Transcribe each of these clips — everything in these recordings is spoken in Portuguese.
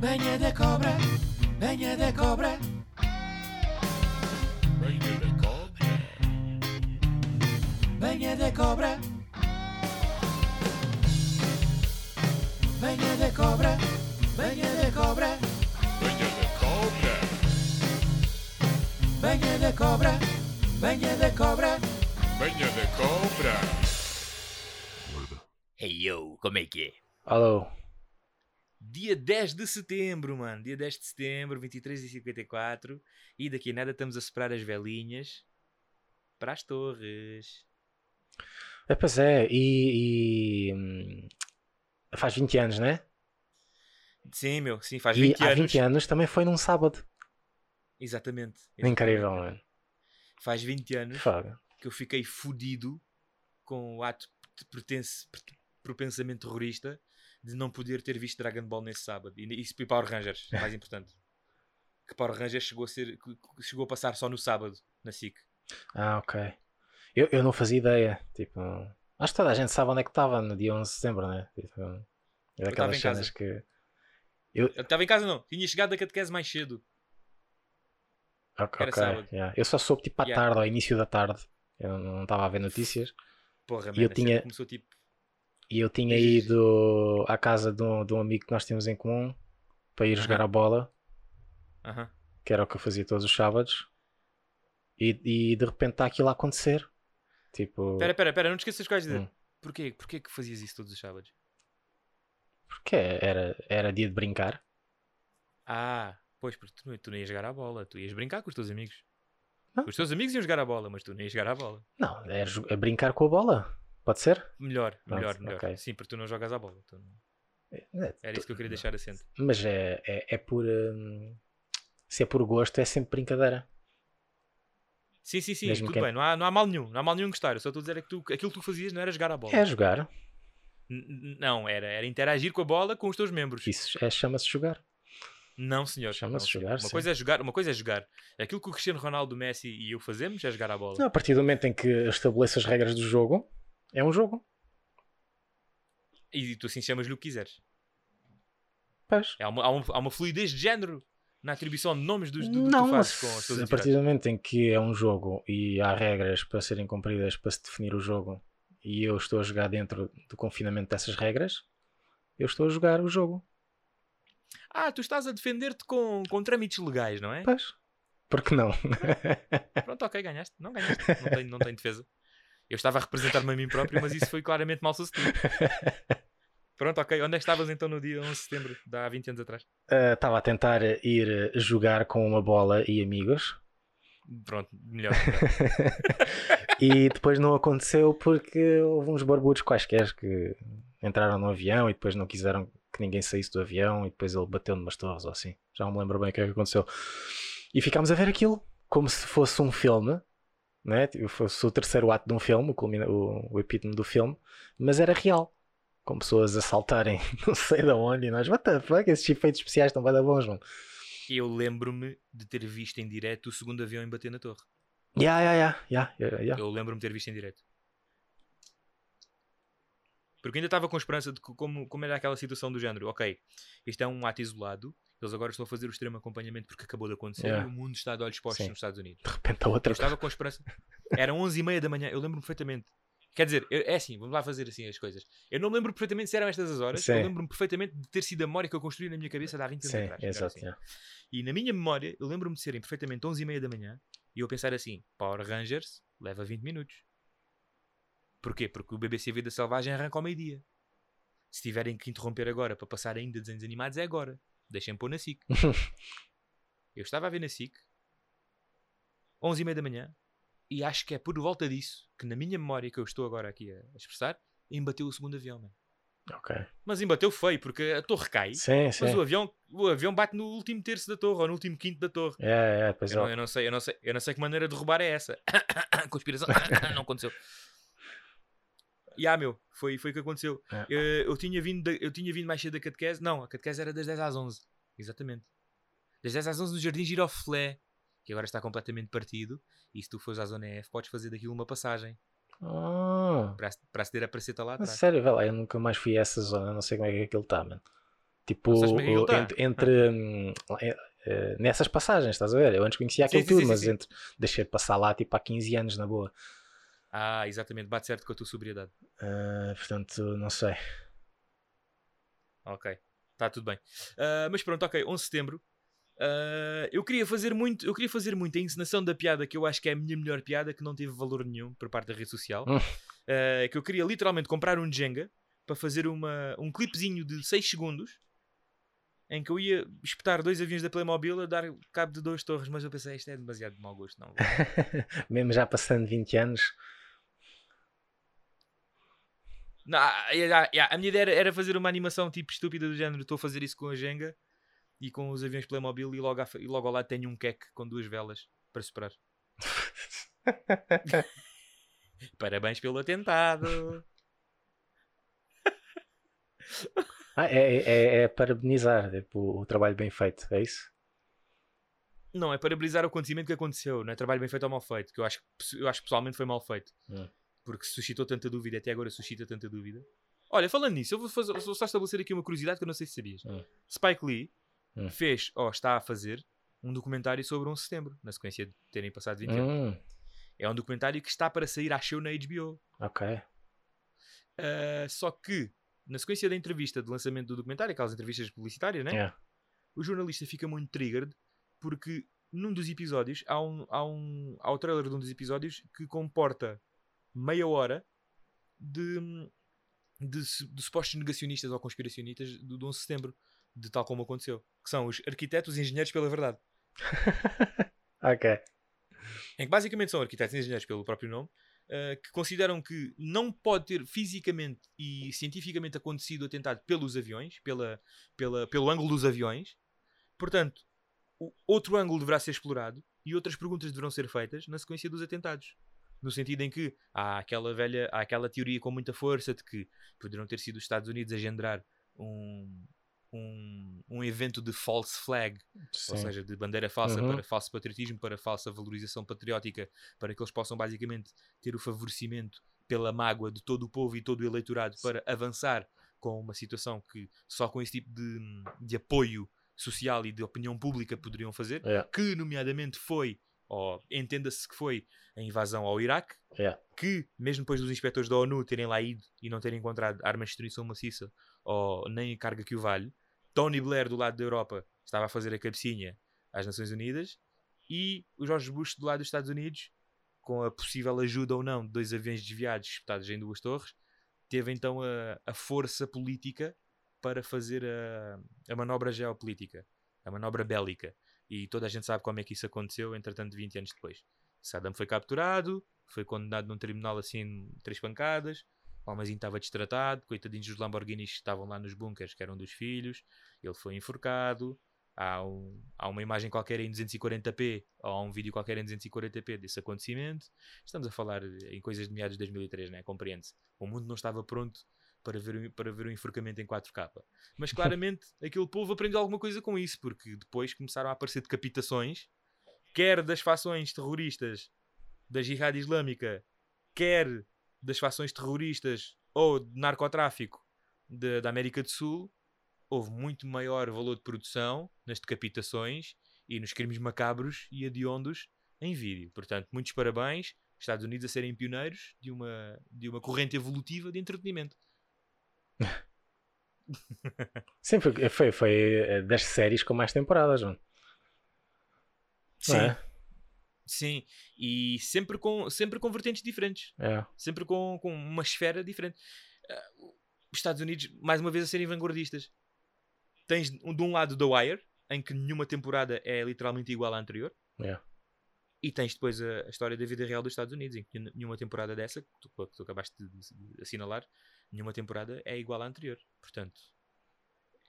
Beñe de cobre, beñe de cobre. Beñe de cobre. Beñe de cobre. Beñe de cobre, beñe de cobre. Beñe de cobre. Beñe de cobre, beñe de cobre. Beñe de cobre. Hey yo, como é que. Dia 10 de setembro, mano. Dia 10 de setembro, 23h54. E daqui a nada estamos a separar as velinhas para as torres. é, pois é, e, e, hum, faz 20 anos, né? Sim, meu, sim, faz E 20 há anos. 20 anos também foi num sábado. Exatamente. Incrível, mano. Faz 20 anos Foda. que eu fiquei fudido com o ato de propensamento terrorista de não poder ter visto Dragon Ball nesse sábado. E isso e Power Rangers, mais importante. Que Power Rangers chegou a, ser, chegou a passar só no sábado, na SIC. Ah, ok. Eu, eu não fazia ideia. Tipo, acho que toda a gente sabe onde é que estava no dia 11 de setembro, né? Tipo, é daquelas em casa. cenas que. Eu estava em casa não, tinha chegado da catequese mais cedo. Ok, Era sábado. yeah. Eu só soube tipo à Yeah. tarde, ao início da tarde. Eu não estava a ver notícias. Porra, E eu man, a tinha- começou tipo. E eu tinha ido à casa de um, de um amigo que nós temos em comum para ir jogar Aham. a bola, Aham. que era o que eu fazia todos os sábados. E, e de repente está aquilo a acontecer. Tipo, Pera, pera, pera, não te esqueças de dizer. Hum. Porquê? Porquê que fazias isso todos os sábados? porque era, era dia de brincar. Ah, pois, porque tu, não- tu não ias jogar a bola, tu ias brincar com os teus amigos. Não. Os teus amigos iam jogar a bola, mas tu não ias jogar a bola. Não, é, jo- é brincar com a bola. Pode ser? Melhor, Pronto, melhor, melhor. ok. Sim, porque tu não jogas a bola. tu não- É, Era isso que eu queria deixar assente. Mas é, é, é por. hum, se é por gosto, é sempre brincadeira. Sim, sim, sim, Mesmo tudo que- bem, não há, não há mal nenhum, não há mal nenhum gostar. Eu só estou a dizer é que tu, aquilo que tu fazias não era jogar a bola. É jogar. N- Não, era, era interagir com a bola com os teus membros. Isso é, chama-se jogar. Não, senhor. Chama-se jogar, Uma sim. coisa é jogar, uma coisa é jogar. Aquilo que o Cristiano Ronaldo, o Messi e eu fazemos é jogar a bola. Não, a partir do momento em que estabeleço as regras do jogo, é um jogo. E tu assim chamas-lhe o que quiseres. Pois. Há uma, há uma, há uma fluidez de género na atribuição de nomes dos, do, do que Não, tu fazes com a partir do momento em que é um jogo e há regras para serem cumpridas para se definir o jogo e eu estou a jogar dentro do confinamento dessas regras, eu estou a jogar o jogo. Ah, tu estás a defender-te com, com trâmites legais, não é? Pois. Porque não? Pronto, ok, ganhaste. Não ganhaste. Não tenho, não tenho defesa. Eu estava a representar-me a mim próprio, mas isso foi claramente mal sucedido. Pronto, ok. Onde é que estavas então no dia 11 de setembro, de há 20 anos atrás? Ah, Estava a tentar ir jogar com uma bola e amigos Pronto, melhor. e depois não aconteceu porque houve uns barbudos quaisquer que entraram no avião e depois não quiseram que ninguém saísse do avião e depois ele bateu numas torres ou assim. Já não me lembro bem o que é que aconteceu. E ficámos a ver aquilo como se fosse um filme, né? Tipo, fosse o terceiro ato de um filme, o, o, o epítome do filme, mas era real. Com pessoas a saltarem não sei de onde e nós, what the fuck, esses efeitos especiais estão bem da bons, mano. Eu lembro-me de ter visto em direto o segundo avião em bater na torre. Ya, ya, ya, ya, ya. Eu lembro-me de ter visto em direto. Porque ainda estava com esperança de que, como, como era aquela situação do género, ok, isto é um ato isolado, eles agora estão a fazer o extremo acompanhamento porque acabou de acontecer Yeah. e o mundo está de olhos postos Sim. nos Estados Unidos. De repente a Eu outra. estava com esperança. Eram 11 e meia da manhã, eu lembro-me perfeitamente. Quer dizer, eu- é assim, vamos lá fazer assim as coisas. Eu não me lembro perfeitamente se eram estas as horas, Sim. eu lembro-me perfeitamente de ter sido a memória que eu construí na minha cabeça há 20 anos Sim, atrás. exato. assim. ya. E na minha memória, eu lembro-me de serem perfeitamente 11 e meia da manhã e eu pensar assim: Power Rangers leva 20 minutos. Porquê? Porque o BBC Vida Selvagem arranca ao meio-dia. Se tiverem que interromper agora para passar ainda desenhos animados, é agora. Deixem pôr na SIC. eu estava a ver na SIC, 11 e meia da manhã, e acho que é por volta disso que, na minha memória, que eu estou agora aqui a expressar, embateu o segundo avião. Mas embateu feio, porque a torre cai, Sim, sim. mas o avião, o avião bate no último terço da torre ou no último quinto da torre. É, é, pois Eu é. não, eu não sei, eu não sei, eu não sei que maneira de roubar é essa. Conspiração. não aconteceu. E ah, meu, foi, foi o que aconteceu. É. Eu, eu tinha vindo da- eu tinha vindo mais cedo da catequese. Não, a catequese era das 10 às 11. Exatamente. Das 10 às 11 no Jardim Giroflé, que agora está completamente partido. E se tu fores à zona F, podes fazer daquilo uma passagem Ah, para, para aceder a praceta lá atrás. sério, lá, eu nunca mais fui a essa zona, não sei como é que aquilo está, mano. Tipo, é tá? entre, entre, hum, é, é, nessas passagens, estás a ver? Eu antes conhecia aquilo Sim, tudo, sim, mas sim. entre, deixei de passar lá tipo há 15 anos na boa. Ah, exatamente, bate certo com a tua sobriedade. Ah, portanto, não sei. Ok, está tudo bem. Ah, mas pronto, ok, 11 de setembro. Ah, eu queria fazer muito, eu queria fazer muito a encenação da piada que eu acho que é a minha melhor piada que não teve valor nenhum por parte da rede social. Hum. Que eu queria literalmente comprar um Jenga para fazer uma, um clipezinho de 6 segundos em que eu ia espetar dois aviões da Playmobil a dar cabo de duas torres, mas eu pensei, isto é demasiado de mau gosto, não. vou." Mesmo já passando 20 anos. Não, ah, ah, ah, a minha ideia era, era fazer uma animação tipo estúpida do género. Estou a fazer isso com a Jenga e com os aviões Playmobil e logo, f- e logo ao lado tenho um queque com duas velas para superar. Parabéns pelo atentado. Ah, é, é, é parabenizar tipo, o trabalho bem feito, é isso? Não, é parabenizar o acontecimento que aconteceu. Não é trabalho bem feito ou mal feito. Que eu acho, que- eu acho que pessoalmente foi mal feito. Hum. Porque suscitou tanta dúvida. Até agora suscita tanta dúvida. Olha, falando nisso, eu vou, fazer, vou só estabelecer aqui uma curiosidade que eu não sei se sabias. Hum. Spike Lee Hum. fez, ou está a fazer, um documentário sobre 11 de setembro, na sequência de terem passado 20 anos. Hum, É um documentário que está para sair, acho eu, na HBO. ok. Ah, só que, na sequência da entrevista de lançamento do documentário, aquelas entrevistas publicitárias, né? Yeah. o jornalista fica muito triggered porque num dos episódios há um, há um há o trailer de um dos episódios que comporta meia hora de, de, de supostos negacionistas ou conspiracionistas do, do 11 de setembro, de tal como aconteceu, que são os arquitetos e engenheiros pela verdade. ok. Em que basicamente são arquitetos e engenheiros pelo próprio nome, eh, que consideram que não pode ter fisicamente e cientificamente acontecido o atentado pelos aviões, pela, pela, pelo ângulo dos aviões. Portanto, outro ângulo deverá ser explorado e outras perguntas deverão ser feitas na sequência dos atentados. No sentido em que há aquela velha, há aquela teoria com muita força de que poderão ter sido os Estados Unidos a engendrar um, um, um evento de false flag Sim. ou seja, de bandeira falsa Uhum. para falso patriotismo, para falsa valorização patriótica, para que eles possam basicamente ter o favorecimento pela mágoa de todo o povo e todo o eleitorado para avançar com uma situação que só com esse tipo de, de apoio social e de opinião pública poderiam fazer, Yeah, que nomeadamente foi, ou entenda-se que foi, a invasão ao Iraque, yeah. que, mesmo depois dos inspectores da ONU terem lá ido e não terem encontrado armas de destruição maciça ou nem a carga que o valha, Tony Blair do lado da Europa estava a fazer a cabecinha às Nações Unidas e o George Bush do lado dos Estados Unidos, com a possível ajuda ou não de dois aviões desviados espetados em duas torres, teve então a, a força política para fazer a, a manobra geopolítica, a manobra bélica. E toda a gente sabe como é que isso aconteceu, entretanto, 20 anos depois. Saddam foi capturado, foi condenado num tribunal assim, três pancadas. O homenzinho estava destratado, coitadinhos dos Lamborghinis estavam lá nos bunkers, que eram dos filhos. Ele foi enforcado. Há, um- há uma imagem qualquer em 240p, ou há um vídeo qualquer em 240p desse acontecimento. Estamos a falar em coisas de meados de 2003, né? Compreende-se. O mundo não estava pronto para ver, o- para ver o enforcamento em 4K. Mas claramente aquele povo aprendeu alguma coisa com isso, porque depois começaram a aparecer decapitações, quer das fações terroristas da Jihad Islâmica, quer das fações terroristas ou de narcotráfico de- da América do Sul, houve muito maior valor de produção nas decapitações e nos crimes macabros e hediondos em vídeo. Portanto, muitos parabéns, Estados Unidos a serem pioneiros de uma, de uma corrente evolutiva de entretenimento. Sim, foi, foi, eh, das séries com mais temporadas, mano. Sim, Não é? sim. E sempre com, sempre com vertentes diferentes. É. sempre com, com uma esfera diferente. Ah, os Estados Unidos, mais uma vez, a serem vanguardistas. Tens de um lado The Wire, em que nenhuma temporada é literalmente igual à anterior, É. e tens depois a, a história da vida real dos Estados Unidos, em que nenhuma temporada dessa, que tu, que tu acabaste de, de assinalar, nenhuma temporada é igual à anterior. Portanto,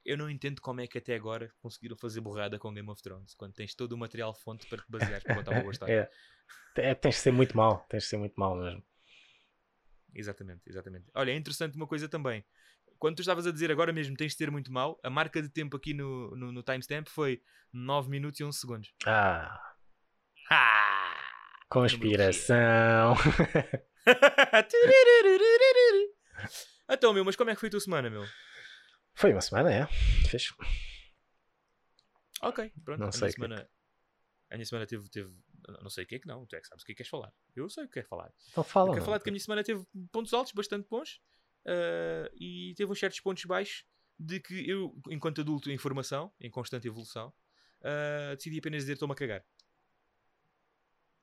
eu não entendo como é que até agora conseguiram fazer borrada com Game of Thrones, quando tens todo o material fonte para te basear para contar uma boa história. É. É, Tens de ser muito mal, tens de ser muito mal mesmo. Exatamente, exatamente. Olha, é interessante uma coisa também. Quando tu estavas a dizer agora mesmo tens de ter muito mal, a marca de tempo aqui no, no, no timestamp foi 9 minutos e 11 segundos. Ah, Ah! conspiração. então, meu, mas como é que foi a tua semana, meu? Foi uma semana, é. Fez. Ok, pronto. Não a sei minha que é semana, a minha semana teve, teve. Não sei o que é que não. Tu é que sabes o que é que queres falar. Eu sei o que queres falar. Então fala. Eu quero mano. falar de que a minha semana teve pontos altos, bastante bons, ah, e teve uns certos pontos baixos de que eu, enquanto adulto em formação, em constante evolução, ah, decidi apenas dizer estou-me a cagar.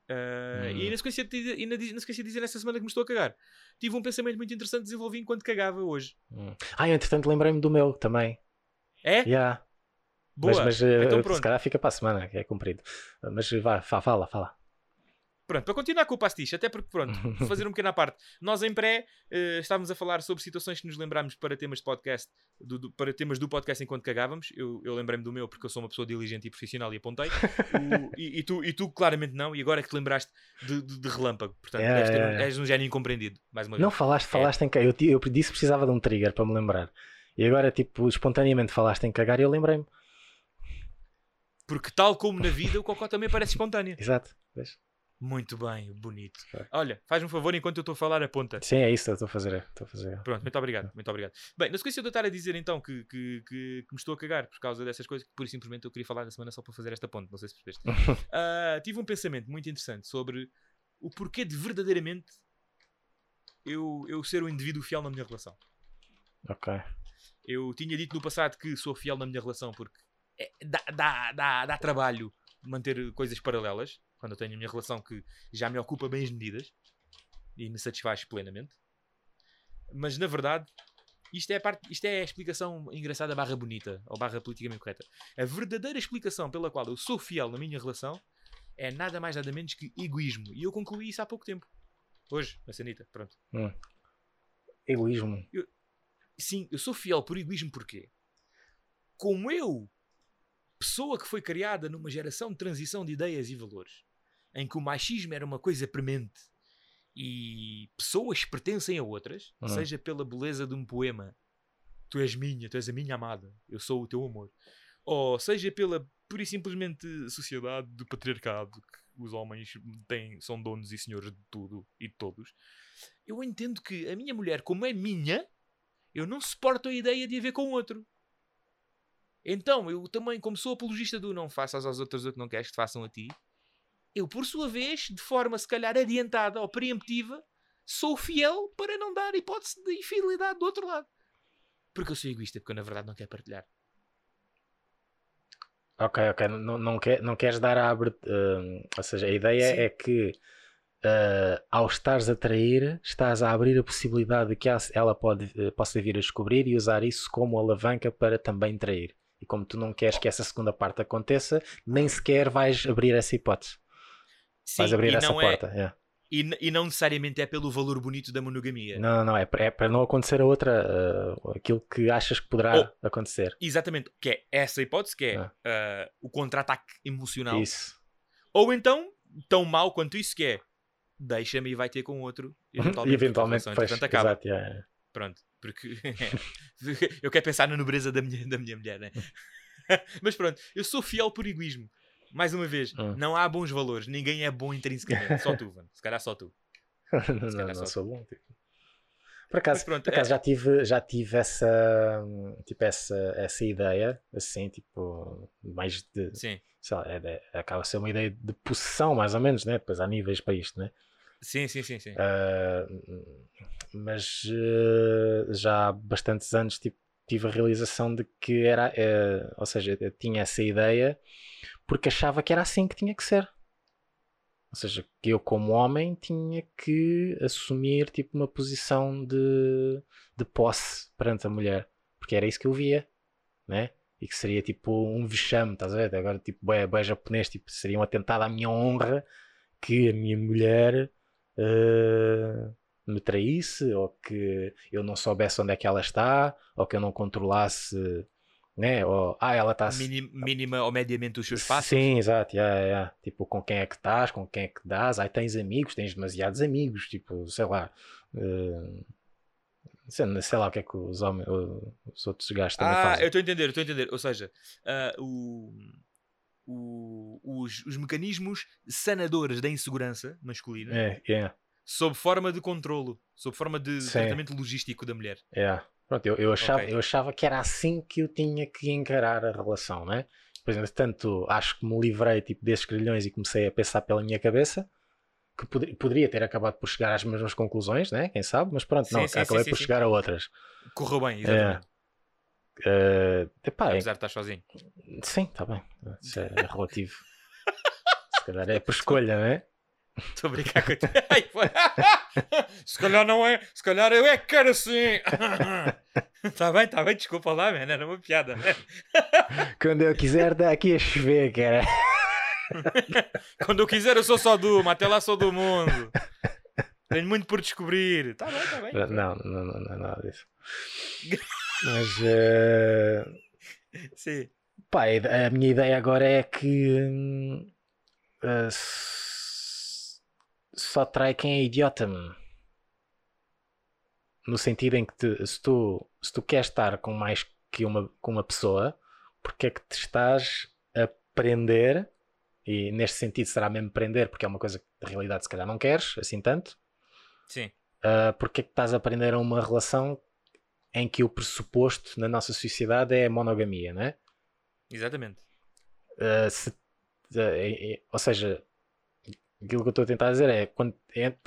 Ah, Hum. E e di- na sequência de dizer nessa semana que me estou a cagar, tive um pensamento muito interessante desenvolvi enquanto cagava hoje. Hum. Ah, eu, entretanto lembrei-me do meu também. É? Yeah. Boa. Mas, mas eh, então se calhar fica para a semana, que é comprido. Mas vá, fa- fala, fala. Pronto, para continuar com o pastiche, até porque, pronto, vou fazer um pequeno à parte. Nós em pré eh, estávamos a falar sobre situações que nos lembrámos para temas de podcast, do- do- para temas do podcast enquanto cagávamos. Eu, eu lembrei-me do meu porque eu sou uma pessoa diligente e profissional e apontei. O- e, e tu, e tu claramente não, e agora é que te lembraste de, de- de relâmpago. Portanto, É, um- é, é. és um gênio incompreendido, mais uma vez. Não falaste, falaste em cagar. Eu, eu disse que precisava de um trigger para me lembrar. E agora, tipo, espontaneamente falaste em cagar e eu lembrei-me. Porque, tal como na vida, o cocó também parece espontâneo. Exato. Vês? Muito bem, bonito. Foi. Olha, faz um favor enquanto eu estou a falar, aponta. Sim, é isso que eu estou a fazer. Estou a fazer. Pronto, muito obrigado, muito obrigado. Bem, na sequência de eu estar a dizer então que, que, que, que me estou a cagar por causa dessas coisas, que pura e simplesmente eu queria falar na semana só para fazer esta ponte, não sei se percebeste. Ah, tive um pensamento muito interessante sobre o porquê de verdadeiramente eu, eu ser um indivíduo fiel na minha relação. Ok. Eu tinha dito no passado que sou fiel na minha relação porque é- dá, dá, dá, dá trabalho manter coisas paralelas quando eu tenho a minha relação que já me ocupa bem as medidas e me satisfaz plenamente. Mas na verdade, isto é a, parte, isto é a explicação engraçada barra bonita ou barra politicamente correta. A verdadeira explicação pela qual eu sou fiel na minha relação é nada mais nada menos que egoísmo. E eu concluí isso há pouco tempo. Hoje, na Sanita, pronto. Egoísmo. Sim, eu sou fiel por egoísmo porquê? Como eu, pessoa que foi criada numa geração de transição de ideias e valores, em que o machismo era uma coisa premente e pessoas pertencem a outras, Hum. seja pela beleza de um poema, tu és minha, tu és a minha amada, eu sou o teu amor, ou seja pela pura e simplesmente sociedade do patriarcado, que os homens têm, são donos e senhores de tudo e de todos, eu entendo que a minha mulher, como é minha, eu não suporto a ideia de a ver com outro. Então, eu também, como sou apologista do não faças aos outros o que não queres que te façam a ti, eu, por sua vez, de forma se calhar adiantada ou preemptiva, sou fiel para não dar hipótese de infidelidade do outro lado. Porque eu sou egoísta, porque eu na verdade não quero partilhar. Ok, ok. Não, não, quer, não queres dar a abertura. ou seja, a ideia Sim. é que ah, ao estares a trair, estás a abrir a possibilidade de que ela pode, eh, possa vir a descobrir e usar isso como alavanca para também trair. E como tu não queres que essa segunda parte aconteça, nem sequer vais abrir essa hipótese. Sim, vais abrir e essa não é- porta. é. e, e não necessariamente é pelo valor bonito da monogamia. Não, não, é, é para não acontecer a outra, ah, aquilo que achas que poderá acontecer. Exatamente, que é essa hipótese, que é ah, o contra-ataque emocional. Isso. Ou então, tão mau quanto isso que é, deixa-me e vai ter com outro. E porque a eventualmente depois, acaba. exato, yeah, yeah. Pronto, porque eu quero pensar na nobreza da minha, da minha mulher, né? Mas pronto, eu sou fiel por egoísmo. Mais uma vez, Hum. não há bons valores, ninguém é bom intrinsecamente, só tu, Van. Se calhar só tu. não, calhar não, só- não sou bom. tipo. Por acaso, pronto, por acaso é- já tive, já tive essa, tipo, essa, essa ideia, assim, tipo, mais de, Sim, sei lá, é de- acaba a ser uma ideia de possessão, mais ou menos, né? Depois há níveis para isto, né? sim, sim, sim. sim. Ah, mas eh, já há bastantes anos tipo, tive a realização de que era, eh, ou seja, eu tinha essa ideia porque achava que era assim que tinha que ser. Ou seja, que eu como homem tinha que assumir tipo uma posição de, de posse perante a mulher, porque era isso que eu via, né? E que seria tipo um vexame, estás a ver? Agora tipo, bué, bué japonês, tipo, seria um atentado à minha honra que a minha mulher eh, me traísse, ou que eu não soubesse onde é que ela está, ou que eu não controlasse, né? Ou, ah, ela está Mini- mínima ou mediamente os seus passos. Sim, exato, yeah, yeah. tipo, com quem é que estás, com quem é que dás, aí tens amigos, tens demasiados amigos, tipo, sei lá, eh, sei, lá o que é que os homens, os outros gajos também Ah, fazem. eu estou a entender, eu estou a entender. Ou seja, ah, o, o- os, os mecanismos sanadores da insegurança masculina É, é, sob forma de controlo, sob forma de Sim. tratamento logístico da mulher. é. Pronto, eu, eu, achava, Ok. eu achava que era assim que eu tinha que encarar a relação, né? Depois, entretanto, acho que me livrei tipo, desses grilhões e comecei a pensar pela minha cabeça que pod- poderia ter acabado por chegar às mesmas conclusões, né? Quem sabe? Mas pronto, Sim, não, sim, acabei sim, por chegar a outras. Correu bem, exatamente. Eh, epá, é- Apesar de estar sozinho. sim, está bem. Isso é relativo. Se calhar é por escolha, né? Estou a brincar com. Se calhar não é. Se calhar eu é que quero assim. Está bem, está bem, desculpa lá, man. Era uma piada. man. Quando eu quiser, dá aqui a chover, cara. Quando eu quiser, eu sou só do uma, até lá sou do mundo. Tenho muito por descobrir. Está bem, está bem. Não, não, não, não é nada disso. Mas. eh, Sim. Pá, a minha ideia agora é que uh, só trai quem é idiota. No sentido em que te- se, tu, se tu queres estar com mais que uma, com uma pessoa, porque é que te estás a prender, e neste sentido será mesmo prender, porque é uma coisa que na realidade se calhar não queres, assim tanto, Sim. uh, porque é que estás a aprender a uma relação em que o pressuposto na nossa sociedade é a monogamia, não é? Exatamente. Uh, se- uh, ou seja, aquilo que eu estou a tentar dizer é quando,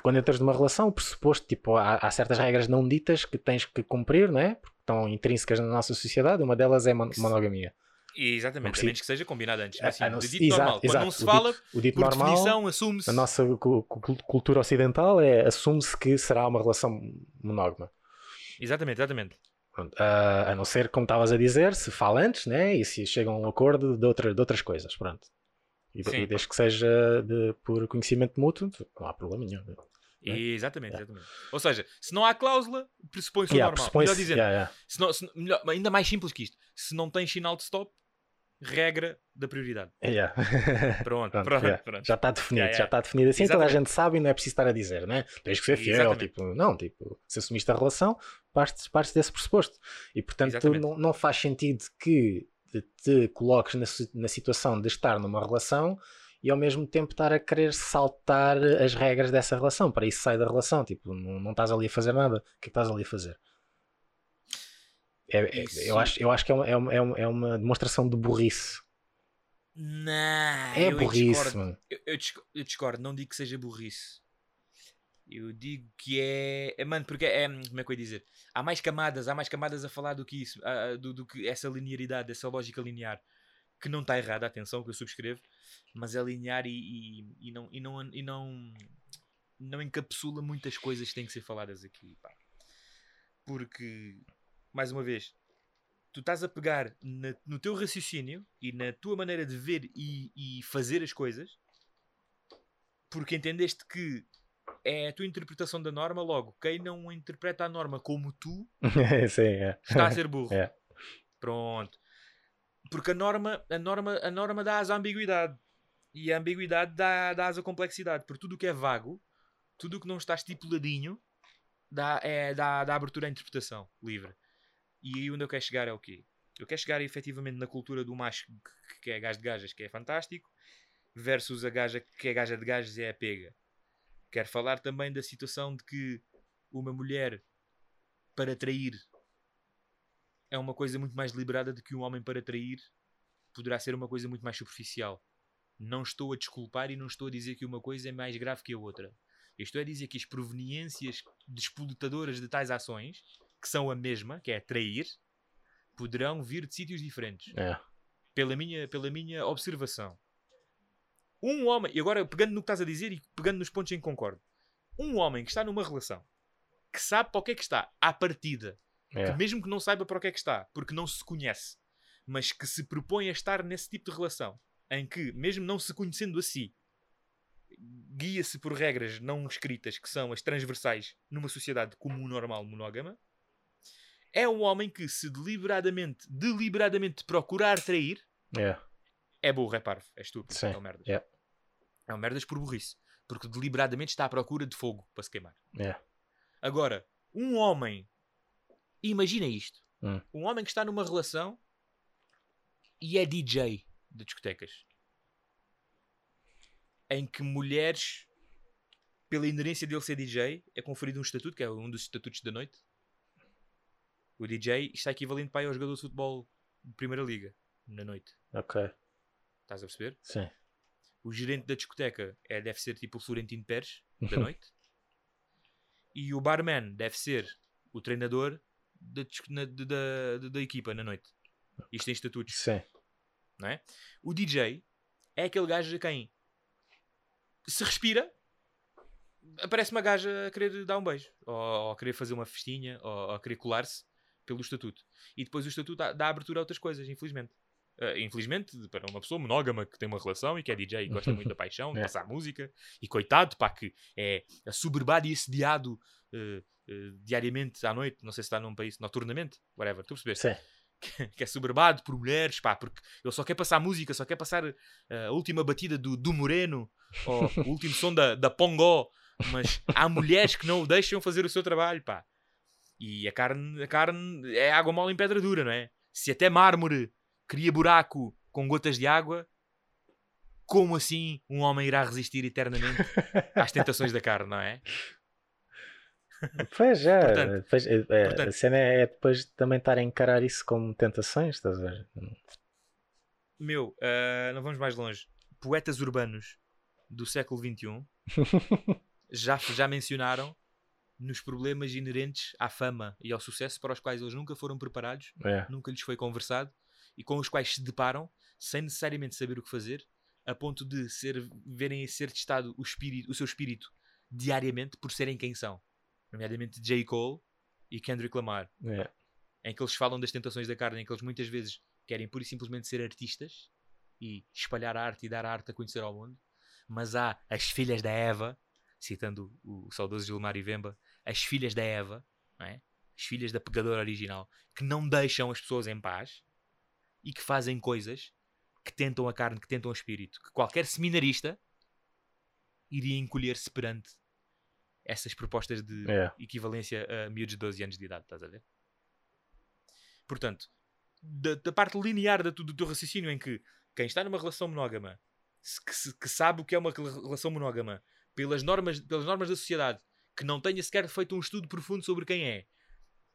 quando entras numa relação, o pressuposto, tipo, há, há certas regras não ditas que tens que cumprir, não é? Porque estão intrínsecas na nossa sociedade, uma delas é mon- monogamia. Exatamente, a menos que seja combinado antes. Mas sim, não de se- dito exato, normal. Quando exato. não se O fala, dito- O dito por normal, definição, assume-se. na nossa cu- cu- cultura ocidental, é assume-se que será uma relação monógama. Exatamente, exatamente. Pronto, a não ser, como estavas a dizer, se fala antes, né? E se chegam a um acordo de, outra, de outras coisas, pronto. E, Sim. e desde que seja de- por conhecimento mútuo, não há problema nenhum. É. Exatamente, exatamente. Ou seja, se não há cláusula, pressupõe-se o Yeah, normal. pressupõe-se- Melhor dizendo, yeah, yeah. se não- se- melhor- ainda mais simples que isto. Se não tem sinal de stop, regra da prioridade. Yeah. Pronto, Pronto, pronto, yeah. pronto. Já está definido, Yeah, já está definido assim, toda a Exatamente. gente sabe e não é preciso estar a dizer, né? Tens que ser fiel, Exatamente. tipo, não, tipo, se assumiste a relação, partes, partes desse pressuposto. E portanto, Exatamente. não, não faz sentido que te, te coloques na, na situação de estar numa relação e ao mesmo tempo estar a querer saltar as regras dessa relação. Para isso sai da relação, tipo, não, não estás ali a fazer nada. O que é que estás ali a fazer? É- é- eu, acho, eu acho que é uma, é, uma, é uma- é demonstração de burrice. Não, É burrice, discordo. mano. Eu, eu discordo, não digo que seja burrice. Eu digo que é. é mano, porque é. Como é que eu ia dizer? Há mais camadas, há mais camadas a falar do que isso, do, do que essa linearidade, essa lógica linear. Que não está errada, atenção, que eu subscrevo, mas é linear e, e, e não, e, não, e não, não encapsula muitas coisas que têm que ser faladas aqui. pá. Porque, mais uma vez, tu estás a pegar na- no teu raciocínio e na tua maneira de ver e, e fazer as coisas porque entendeste que é a tua interpretação da norma, logo, quem não interpreta a norma como tu Sim, é. está a ser burro. É. Pronto. Porque a norma, a norma, a norma dá asa à ambiguidade. E a ambiguidade dá, dá asa à complexidade. Porque tudo o que é vago, tudo o que não está estipuladinho, dá, é, dá, dá abertura à interpretação livre. E aí onde eu quero chegar é o quê? Eu quero chegar efetivamente na cultura do macho que- é gajo de gajas, que é fantástico, versus a gaja que é gaja de gajos e é a pega. Quero falar também da situação de que uma mulher para trair é uma coisa muito mais deliberada do que um homem para trair poderá ser uma coisa muito mais superficial. Não estou a desculpar e não estou a dizer que uma coisa é mais grave que a outra. Estou a dizer que as proveniências despolutadoras de tais ações, que são a mesma, que é trair, poderão vir de sítios diferentes. É. Pela minha, pela minha observação. Um homem, e agora pegando no que estás a dizer e pegando nos pontos em que concordo. Um homem que está numa relação, que sabe para o que é que está, à partida, É. que mesmo que não saiba para o que é que está, porque não se conhece, mas que se propõe a estar nesse tipo de relação, em que, mesmo não se conhecendo a si, guia-se por regras não escritas, que são as transversais numa sociedade comum, normal, monógama, é um homem que, se deliberadamente, deliberadamente procurar trair, É. é burro, é parvo, é estúpido, Sim, é um merdas. é. É um merdas por burrice, porque deliberadamente está à procura de fogo para se queimar. É. Agora, um homem, imagina isto: Hum. um homem que está numa relação e é DJ de discotecas, em que mulheres, pela inerência dele ser DJ, é conferido um estatuto, que é um dos estatutos da noite. O DJ está equivalente para ir ao jogador de futebol de Primeira Liga, na noite. Ok, Estás a perceber? sim. O gerente da discoteca é, deve ser tipo o Florentino Pérez, da noite. E o barman deve ser o treinador da, na- da, da- da equipa na noite. Isto tem estatutos, Sim. não é? O DJ é aquele gajo a quem se respira, aparece uma gaja a querer dar um beijo, ou, ou a querer fazer uma festinha, ou, ou a querer colar-se pelo estatuto. E depois o estatuto dá, dá abertura a outras coisas, infelizmente. Ah, infelizmente, para uma pessoa monógama que tem uma relação e que é DJ e gosta muito da paixão, de É. passar música, e coitado, pá, que é assoberbado e assediado eh, eh, diariamente à noite, não sei se está num país, noturnamente, whatever, tu percebes? Sim. que é soberbado por mulheres, pá, porque ele só quer passar música, só quer passar a última batida do, do Moreno, ou o último som da, da Pongó, mas há mulheres que não o deixam fazer o seu trabalho, pá. E a carne, a carne é água mole em pedra dura, não é? Se até mármore cria buraco com gotas de água, como assim um homem irá resistir eternamente às tentações da carne, não é? Pois é, Portanto- depois, é, é, a portanto- cena é depois também estar a encarar isso como tentações, estás a ver? Meu, ah, não vamos mais longe. Poetas urbanos do século XXI já, já mencionaram nos problemas inerentes à fama e ao sucesso para os quais eles nunca foram preparados, É. nunca lhes foi conversado e com os quais se deparam sem necessariamente saber o que fazer, a ponto de ser, verem ser testado o, espírito, o seu espírito diariamente por serem quem são. Nomeadamente J. Cole e Kendrick Lamar É. em que eles falam das tentações da carne, em que eles muitas vezes querem pura e simplesmente ser artistas e espalhar a arte e dar a arte a conhecer ao mundo, mas há as filhas da Eva, citando o, o saudoso Gilmar e Vemba, as filhas da Eva, não é? as filhas da pegadora original, que não deixam as pessoas em paz e que fazem coisas que tentam a carne, que tentam o espírito, que qualquer seminarista iria encolher-se perante essas propostas de É. equivalência a miúdos de 12 anos de idade, estás a ver? Portanto, da, da parte linear da, do teu raciocínio em que quem está numa relação monógama que, que sabe o que é uma rela- relação monógama pelas normas, pelas normas da sociedade, que não tenha sequer feito um estudo profundo sobre quem é,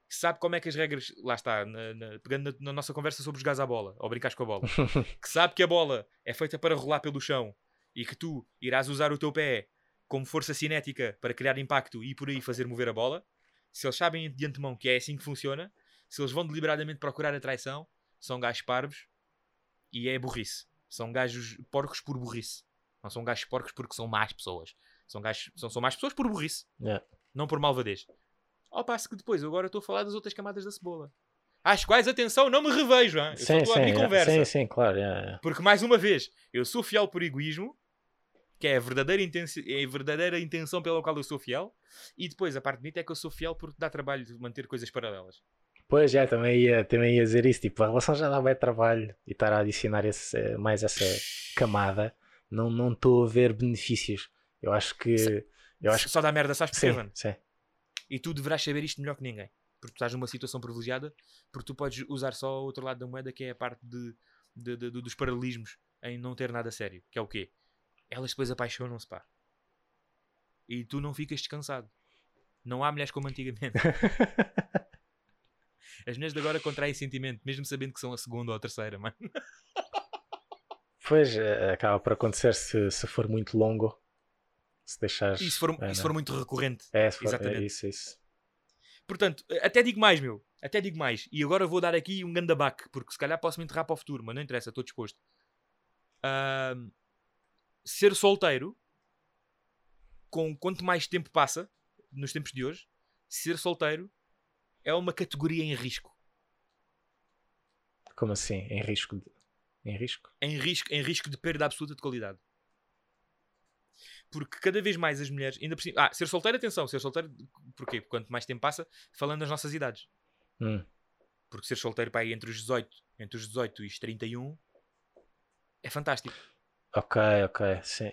que sabe como é que as regras, lá está, na- na- pegando na, na nossa conversa sobre jogares à bola, ou brincares com a bola, que sabe que a bola é feita para rolar pelo chão e que tu irás usar o teu pé como força cinética para criar impacto e por aí fazer mover a bola, se eles sabem de antemão que é assim que funciona, se eles vão deliberadamente procurar a traição, são gajos parvos e é burrice. São gajos porcos por burrice. Não são gajos porcos porque são más pessoas. São, gajos, são, são más pessoas por burrice. É. Não por malvadez. Ao passo que depois, agora estou a falar das outras camadas da cebola. Às quais, atenção, não me revejo. hein? Eu Sim, estou a sim, abrir é. conversa. sim, sim, claro. é, é. Porque, mais uma vez, eu sou fiel por egoísmo, que é a verdadeira, intensi- é a verdadeira intenção pela qual eu sou fiel, e depois a parte bonita é que eu sou fiel porque dá trabalho de manter coisas paralelas. Pois é, também ia, também ia dizer isso. Tipo, a relação já dá bem trabalho e estar a adicionar esse, mais essa camada, não não estou a ver benefícios. Eu acho que. Eu acho que Só dá merda, sabes porquê, mano? sim. E tu deverás saber isto melhor que ninguém. Porque tu estás numa situação privilegiada, porque tu podes usar só o outro lado da moeda, que é a parte de, de- de- dos paralelismos em não ter nada sério. Que é o quê? Elas depois apaixonam-se, pá. E tu não ficas descansado. Não há mulheres como antigamente. As mulheres de agora contraem sentimento, mesmo sabendo que são a segunda ou a terceira, mano. Pois, eh, acaba por acontecer se, se for muito longo. Se deixares. E se for, é, e se for muito recorrente. É, se for, é exatamente. isso, isso. Portanto, até digo mais, meu. Até digo mais. E agora vou dar aqui um gandabaque, porque se calhar posso me enterrar para o futuro, mas não interessa, estou disposto. Ahm, ser solteiro, com quanto mais tempo passa, nos tempos de hoje, ser solteiro é uma categoria em risco. Como assim? Em risco de. Em risco? Em risco, em risco de perda absoluta de qualidade. Porque cada vez mais as mulheres, ainda por cima, ah, ser solteiro, atenção, ser solteiro, porquê? Porque quanto mais tempo passa, falando das nossas idades. Hum, Porque ser solteiro para aí entre os 18, entre os 18 e os 31 é fantástico. ok, ok, sim.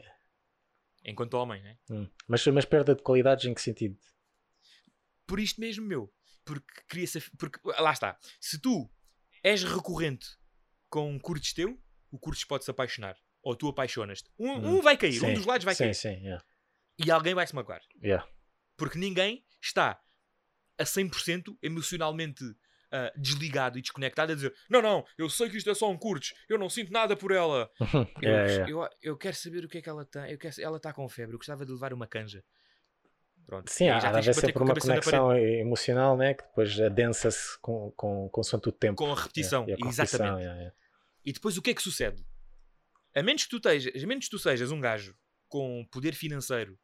Enquanto homem, né? Hum. Mas, mas perda de qualidades em que sentido? Por isto mesmo, meu. Porque cria-se. Porque, lá está. Se tu és recorrente com um curtis teu, o curtis pode se apaixonar. Ou tu apaixonas-te. Um, Hum, um vai cair, um Sim, dos lados vai sim, cair. Sim, yeah. E alguém vai se magoar. Yeah. Porque ninguém está a 100% emocionalmente ah, desligado e desconectado a dizer: Não, não, eu sei que isto é só um curtos, eu não sinto nada por ela. Eu, eu, eu quero saber o que é que ela tem. Eu quero, ela está com febre, eu gostava de levar uma canja. Pronto. Sim, há, de haver bater sempre uma conexão emocional, né? Que depois adensa-se com, com, consoante o tempo. Com a repetição, É, e a exatamente. é, é. E depois o que é que sucede? A menos que tu, tejas, a menos que tu sejas um gajo com poder financeiro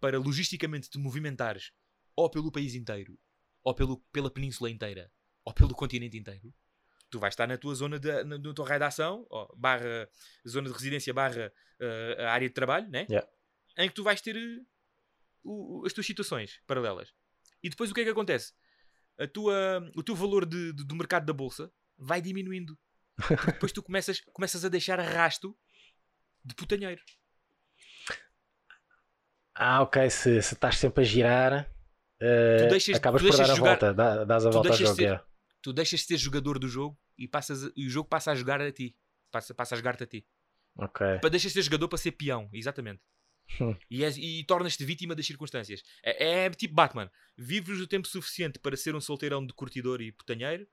para logisticamente te movimentares ou pelo país inteiro, ou pelo, pela península inteira, ou pelo continente inteiro, tu vais estar na tua zona de, na, tua raio de ação, ou barra zona de residência, barra a área de trabalho, né? Yeah. em que tu vais ter o- as tuas situações paralelas. E depois o que é que acontece? A tua, o teu valor de- de- do mercado da bolsa vai diminuindo. Porque depois tu começas, começas a deixar arrasto de putanheiro. Ah, ok. Se, se estás sempre a girar, Tu deixas- acabas por dar a jogar- volta. dá- dás a tu volta ao deixas jogo. de ser-. Tu deixas de ser jogador do jogo e, passas e o jogo passa a jogar a ti. Passa, passa a jogar-te a ti. Ok. Pa- Deixas de ser jogador para ser peão, exatamente. Hum. E, és- e tornas-te vítima das circunstâncias. É, é tipo Batman. Vives o tempo suficiente para ser um solteirão de curtidor e putanheiro.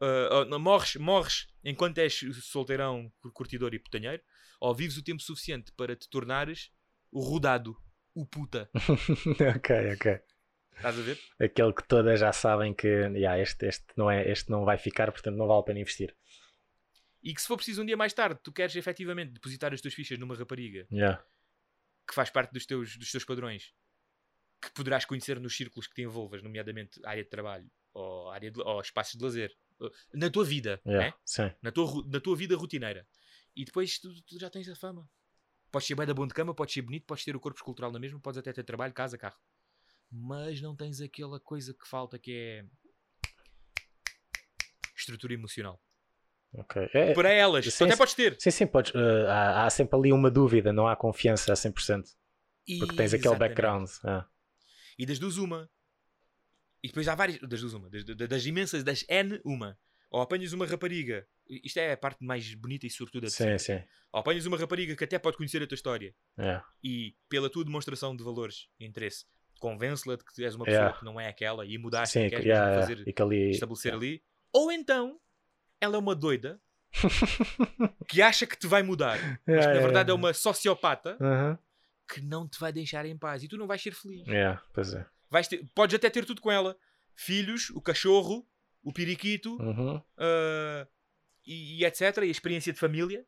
Ah, não, morres, morres enquanto és solteirão, cur- curtidor e putanheiro. Ou vives o tempo suficiente para te tornares o rodado, o puta. ok, ok. Estás a ver? Aquele que todas já sabem que yeah, este, este, não é, este não vai ficar, portanto não vale a pena investir. E que se for preciso um dia mais tarde, tu queres efetivamente depositar as tuas fichas numa rapariga Yeah. que faz parte dos teus, dos teus padrões, que poderás conhecer nos círculos que te envolvas, nomeadamente área de trabalho ou, área de, ou espaços de lazer, uh, na tua vida, Yeah. né? Sim. na, tua, na tua vida rotineira. E depois tu, tu já tens a fama. Podes ser bem da bom de cama, podes ser bonito, podes ter o corpo escultural na mesma, podes até ter trabalho, casa, carro. Mas não tens aquela coisa que falta que é estrutura emocional. ok. É, Para elas, sim, até podes ter. sim, sim, podes, eh, há, há sempre ali uma dúvida, não há confiança a 100%. Porque tens aquele Exatamente. background. ah. E das duas, uma. E depois há várias. Das duas, uma. Das, das- imensas, das N, uma. Ou apanhas uma rapariga. Isto é a parte mais bonita e sortuda de Sim, sim. Ou apanhas uma rapariga que até pode conhecer a tua história Yeah. e, pela tua demonstração de valores e interesse, convence-la de que és uma pessoa Yeah. que não é aquela e mudaste Sim, e queres yeah, mesmo fazer, e que ali. estabelecer ali. Ou então, ela é uma doida que acha que te vai mudar, mas que na verdade é uma sociopata Aham. que não te vai deixar em paz e tu não vais ser feliz. Yeah, pois é. Vais ter- podes até ter tudo com ela: filhos, o cachorro, o periquito Uhum. ah, e, e etc. E a experiência de família,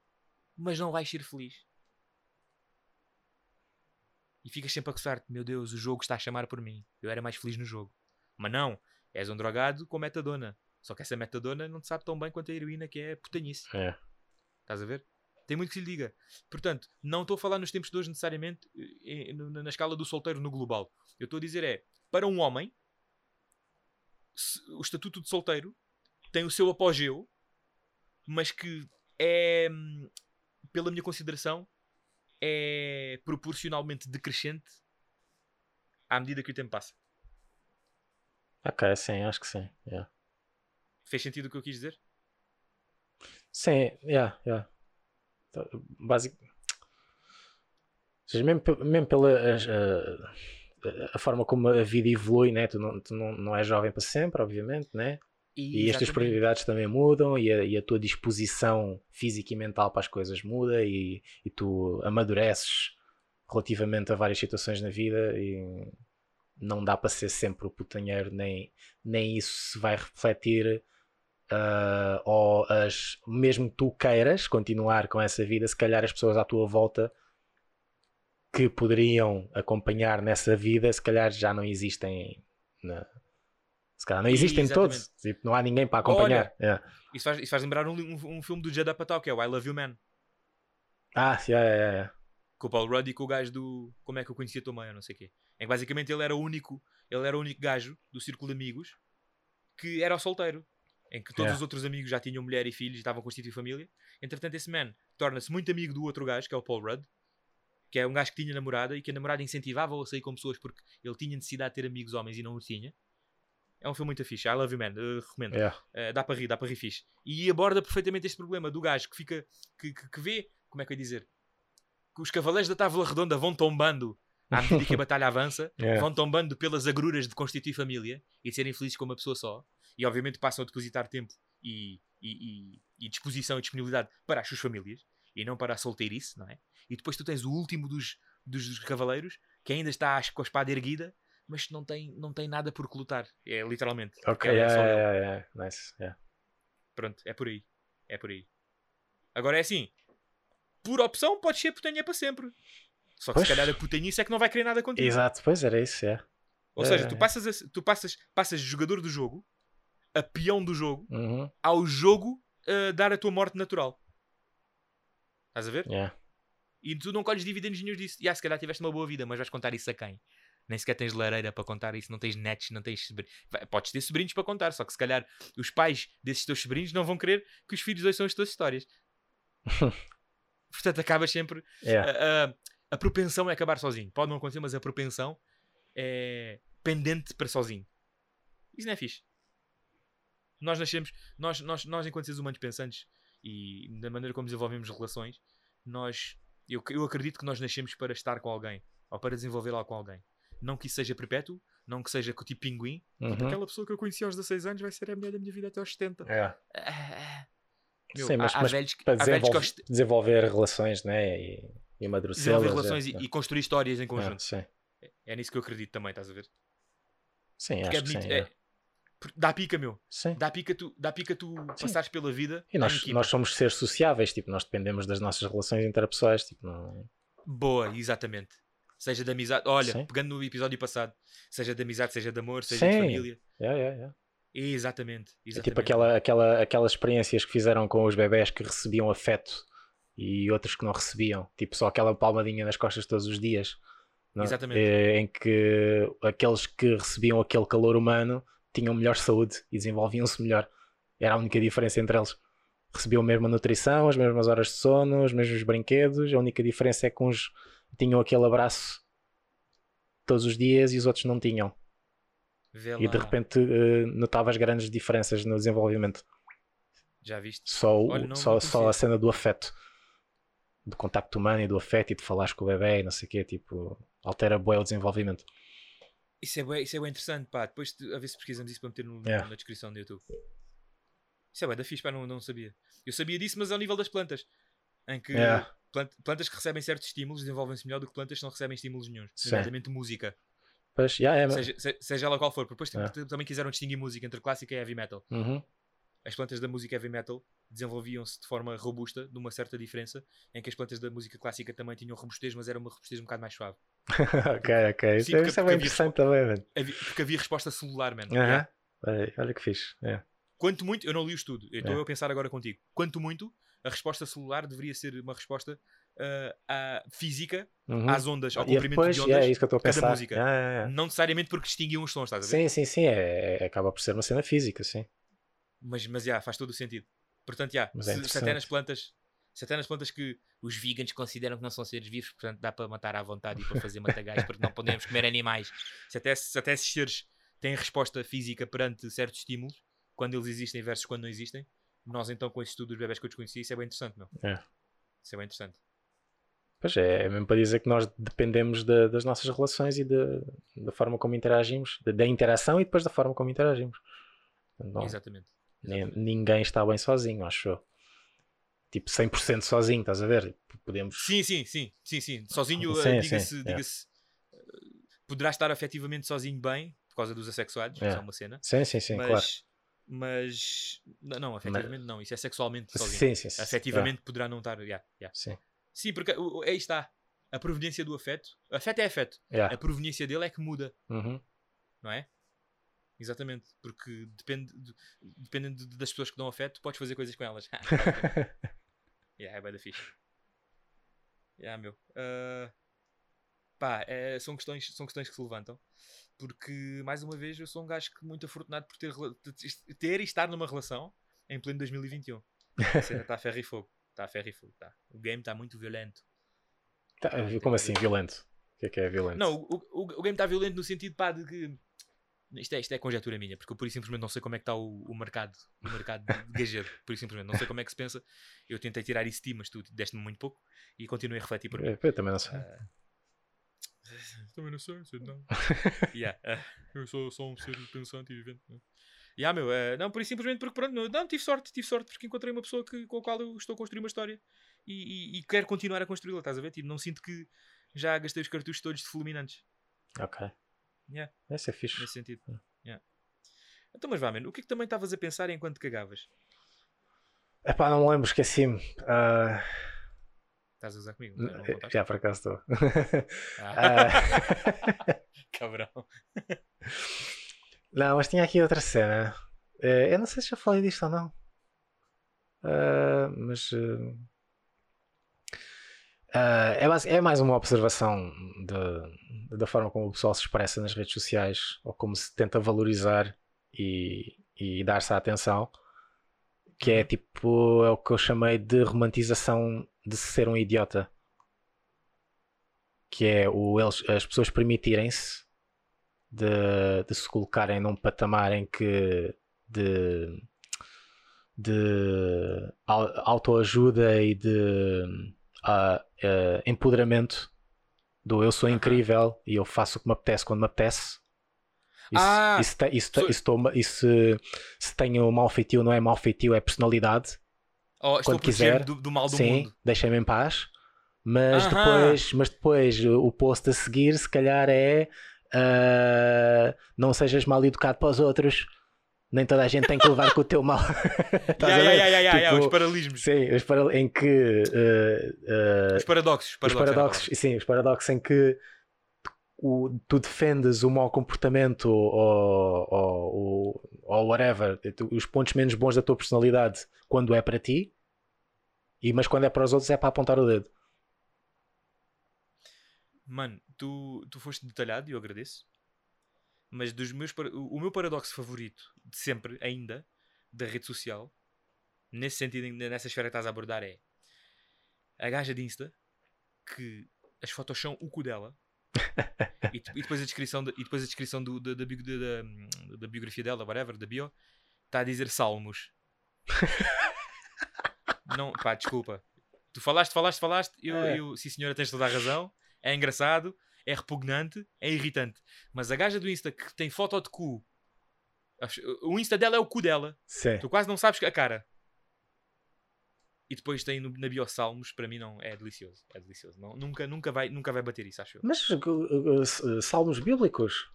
mas não vais ser feliz. E ficas sempre a coçar-te: meu Deus, o jogo está a chamar por mim. Eu era mais feliz no jogo. Mas não, és um drogado com metadona. Só que essa metadona não te sabe tão bem quanto a heroína que é putanhice. É. Estás a ver? Tem muito que se lhe diga. Portanto, não estou a falar nos tempos de hoje necessariamente eh, na, escala do solteiro no global. Eu estou a dizer é, para um homem, o estatuto de solteiro tem o seu apogeu, mas que é, pela minha consideração, é proporcionalmente decrescente à medida que o tempo passa. Ok, sim, acho que sim. Yeah. Fez sentido o que eu quis dizer? Sim, yeah, yeah. Então, Basic... Seja, mesmo, mesmo pela a, a forma como a vida evolui, né? tu, não, tu não, não és jovem para sempre, obviamente, né? E as tuas prioridades também mudam e a, e a tua disposição física e mental para as coisas muda e, e tu amadureces relativamente a várias situações na vida e não dá para ser sempre o putanheiro, nem, nem isso se vai refletir ah, ou as, mesmo que tu queiras continuar com essa vida, se calhar as pessoas à tua volta que poderiam acompanhar nessa vida, se calhar já não existem na- se calhar não existem Exatamente. todos, tipo, não há ninguém para acompanhar. Yeah. Isso faz, isso faz lembrar um, um, um filme do Judd Apatow, que é o I Love You Man. Ah, yeah, yeah, yeah. Com o Paul Rudd e com o gajo do Como é que eu conheci a tua mãe, ou não sei o quê. Em que basicamente ele era o único, ele era o único gajo do círculo de amigos que era solteiro. Em que todos Yeah. os outros amigos já tinham mulher e filhos e estavam a constituir família. Entretanto, esse man torna-se muito amigo do outro gajo, que é o Paul Rudd, que é um gajo que tinha namorada e que a namorada incentivava-o a sair com pessoas porque ele tinha necessidade de ter amigos homens e não os tinha. É um filme muito fixe. I Love You Man, eh, recomendo. Yeah. Uh, dá para rir, dá para rir fixe. E aborda perfeitamente este problema do gajo que fica, que, que, que vê, como é que eu ia dizer, que os cavaleiros da Távola Redonda vão tombando à medida que a batalha avança, Yeah. vão tombando pelas agruras de constituir família e de serem felizes com uma pessoa só. E obviamente passam a depositar tempo e, e, e- e disposição e disponibilidade para as suas famílias e não para a solteirice, não é? E depois tu tens o último dos, dos, dos cavaleiros que ainda está acho, com a espada erguida, mas não tem, não tem nada por que lutar. É literalmente. Ok, É, é yeah, yeah, yeah, nice. yeah. Pronto, é por aí. É por aí. Agora é assim: por opção, podes ser putanha para sempre. Só que Pois. se calhar a putanhice é que não vai querer nada contigo. Exato, pois era isso, é. Ou seja, é, tu é. passas, a- tu passas, passas jogador do jogo a peão do jogo Uhum, ao jogo a dar a tua morte natural. Estás a ver? yeah. E tu não colhes dividendos nenhum disso. E ah, se calhar tiveste uma boa vida, mas vais contar isso a quem? Nem sequer tens lareira para contar isso, não tens netos, não tens sobrinhos. Podes ter sobrinhos para contar, só que se calhar os pais desses teus sobrinhos não vão querer que os filhos ouçam as tuas histórias. Portanto, acabas sempre. Yeah. A, a- a propensão é acabar sozinho. Pode não acontecer, mas a propensão é pendente para sozinho. Isso não é fixe. Nós nascemos, nós, nós, nós enquanto seres humanos pensantes e da maneira como desenvolvemos relações, nós, eu, eu acredito que nós nascemos para estar com alguém ou para desenvolver algo com alguém. Não que isso seja perpétuo, não que seja tipo pinguim. Tipo, Uhum. aquela pessoa que eu conheci aos 16 anos vai ser a mulher da minha vida até aos 70. Yeah. Ah, Meu, Sim, mas, há, mas velhos que, para há velhos que desenvolver, desenvolver relações né? e, e amadurecê-las. desenvolver é- relações e, é. e construir histórias em conjunto. sim, É nisso que eu acredito também, estás a ver? sim Porque acho é que sim. É- é. Dá pica, meu. Sim. Dá pica tu, dá pica tu passares pela vida. E nós, nós somos seres sociáveis, tipo, nós dependemos das nossas relações interpessoais, tipo, não... Boa, exatamente. Seja de amizade. Olha, Sim. pegando no episódio passado, seja de amizade, seja de amor, seja de Sim. família. Yeah, yeah, yeah. Exatamente. É exatamente. tipo aquela, aquela, aquelas experiências que fizeram com os bebés que recebiam afeto e outros que não recebiam, tipo só aquela palmadinha nas costas todos os dias. não? Exatamente. Eh, Em que aqueles que recebiam aquele calor humano tinham melhor saúde e desenvolviam-se melhor. Era a única diferença entre eles. Recebiam a mesma nutrição, as mesmas horas de sono, os mesmos brinquedos. A única diferença é que uns tinham aquele abraço todos os dias e os outros não tinham. E de repente eh, notavas grandes diferenças no desenvolvimento. Já viste? Só, Olha, não- só, não só a cena do afeto, do contacto humano e do afeto e de falares com o bebê e não sei o quê, tipo, altera bué o desenvolvimento. Isso é bem, isso é bem interessante, pá. Depois a ver se pesquisamos isso para meter no- Yeah. na descrição do YouTube. Isso é bem da fixe, pá, não, não sabia. Eu sabia disso, mas ao nível das plantas. Em que Yeah. plant- plantas que recebem certos estímulos desenvolvem-se melhor do que plantas que não recebem estímulos nenhum. Nomeadamente música. Pois, já é, Seja, se- seja ela qual for. Depois Yeah. t- também quiseram distinguir música entre clássica e heavy metal. Uhum. As plantas da música heavy metal desenvolviam-se de forma robusta, de uma certa diferença, em que as plantas da música clássica também tinham robustez, mas era uma robustez um bocado mais suave. ok, ok. Isso, Sim, porque- isso é bem interessante também, mano. Porque havia resposta celular, mano. Aham. Yeah. Olha- Olha que fixe. É. Quanto muito, eu não li o estudo, estou É. a pensar agora contigo. Quanto muito, a resposta celular deveria ser uma resposta ah, à física, Uhum. às ondas, ao comprimento depois, de yeah, ondas, é isso que eu estou a pensar. música. Yeah, yeah, yeah. não necessariamente porque distinguiam os sons, estás a ver? Sim, sim, sim. É, é- acaba por ser uma cena física, sim. Mas, mas já, faz todo o sentido. Portanto, já, Mas é se, se até nas plantas, se até nas plantas que os vegans consideram que não são seres vivos, portanto dá para matar à vontade e para fazer matagais porque não podemos comer animais. Se até, se até esses seres têm resposta física perante certos estímulos, quando eles existem versus quando não existem, nós então com esse estudo dos bebés que eu desconhecia, isso é bem interessante, meu. É. Isso é bem interessante. Pois é, é mesmo para dizer que nós dependemos da- das nossas relações e da, da forma como interagimos, da, da interação e depois da forma como interagimos. Exatamente. Exatamente. ninguém está bem sozinho, acho eu. Tipo, 100% sozinho, estás a ver? Podemos. Sim, sim, sim, sim, sim. Sozinho, eh, diga-se, yeah. diga-se, eh, poderá estar afetivamente sozinho bem, por causa dos assexuados, isso é Yeah. uma cena. Sim, sim, sim, mas, claro. mas não, afetivamente não, isso é sexualmente sozinho. Sim, sim, sim. Afetivamente poderá não estar. yeah, yeah. Ah, sim. Sim, porque aí está. A proveniência do afeto. Afeto é afeto. Yeah. A proveniência dele é que muda, Uhum. não é? Exatamente. Porque depende, de- dependendo de- das pessoas que dão afeto, podes fazer coisas com elas. yeah, é bem da fixe. Yeah, meu. Ah, pá, é, são, questões, são questões que se levantam. Porque, mais uma vez, eu sou um gajo que muito afortunado por ter, ter e estar numa relação em pleno 2021. A cena está a ferro e fogo. Está a ferro e fogo. Tá. O game está muito violento. Tá, como assim, violento? O que é que é violento? Não, o, o, o game está violento no sentido pá, de que. Isto é, isto é conjetura minha, porque eu por isso simplesmente não sei como é que está o, o mercado, o mercado de gajeiro. Por isso simplesmente não sei como é que se pensa. Eu tentei tirar isso de ti, mas tu deste-me muito pouco e continuei a refletir por mim. Eu, eu também não sei. Ah, Também não sei, sei não. Yeah, ah, eu sou só um ser pensante e vivente. né? Yeah, meu, eh, não, por isso simplesmente porque pronto, não, não, tive sorte, tive sorte porque encontrei uma pessoa que, com a qual eu estou a construir uma história e, e, e quero continuar a construí-la, estás a ver? Tipo, não sinto que já gastei os cartuchos todos de fulminantes, Ok. Yeah. Esse é fixe. nesse sentido. Yeah. Então, mas vá, mano, o que é que também estavas a pensar enquanto cagavas? Epá, não me lembro, esqueci-me. Ah, Estás a usar comigo? é? Já por acaso estou. Ah, Ah, cabrão. não, mas tinha aqui outra cena. Eh, eu não sei se já falei disto ou não. Ah, mas. eh, ah, é, basi- é mais uma observação de- da forma como o pessoal se expressa nas redes sociais ou como se tenta valorizar e, e dar-se a atenção. Que é tipo, é o que eu chamei de romantização de ser um idiota. Que é o, eles, as pessoas permitirem-se de, de se colocarem num patamar em que de, de au- autoajuda e de ah, ah, empoderamento do eu sou incrível e eu faço o que me apetece quando me apetece. Isso, Ah, isso, isso, sou- isso, toma- isso, se tenho mau feitio não é mau feitio, é personalidade. Oh, estou Quando a quiser, do, do mal do Sim, mundo. deixem-me em paz. Mas Aham. depois, mas depois o post a seguir, se calhar, é ah, não sejas mal educado para os outros. Nem toda a gente tem que levar com o teu mal. Estás Yeah, yeah, yeah, yeah, yeah, Tipo, os paralelismos, Sim, os para- em que ah, ah, os paradoxos, os paradoxos, era a paradoxos, sim, os paradoxos em que o- tu defendes o mau comportamento ou, ou, ou, whatever, os pontos menos bons da tua personalidade quando é para ti, e, mas quando é para os outros é para apontar o dedo. Mano, tu, tu foste detalhado e eu agradeço. Mas dos meus, o meu paradoxo favorito de sempre, ainda, da rede social, nesse sentido, nessa esfera que estás a abordar, é a gaja de Insta que as fotos são o cu dela e, e depois a descrição, da- e depois a descrição do, da, da- da- da biografia dela, whatever, da bio, está a dizer salmos. Não, pá, desculpa. Tu falaste, falaste, falaste. Eu, É. eu, sim, senhora, tens toda a razão. É engraçado, é repugnante, é irritante. Mas a gaja do Insta que tem foto de cu, o Insta dela é o cu dela. Sim. Tu quase não sabes a cara. E depois tem no, na bio Salmos, para mim não é delicioso. É delicioso. Não, nunca, nunca, vai, nunca vai bater isso, acho eu. Mas uh, uh, uh, salmos bíblicos?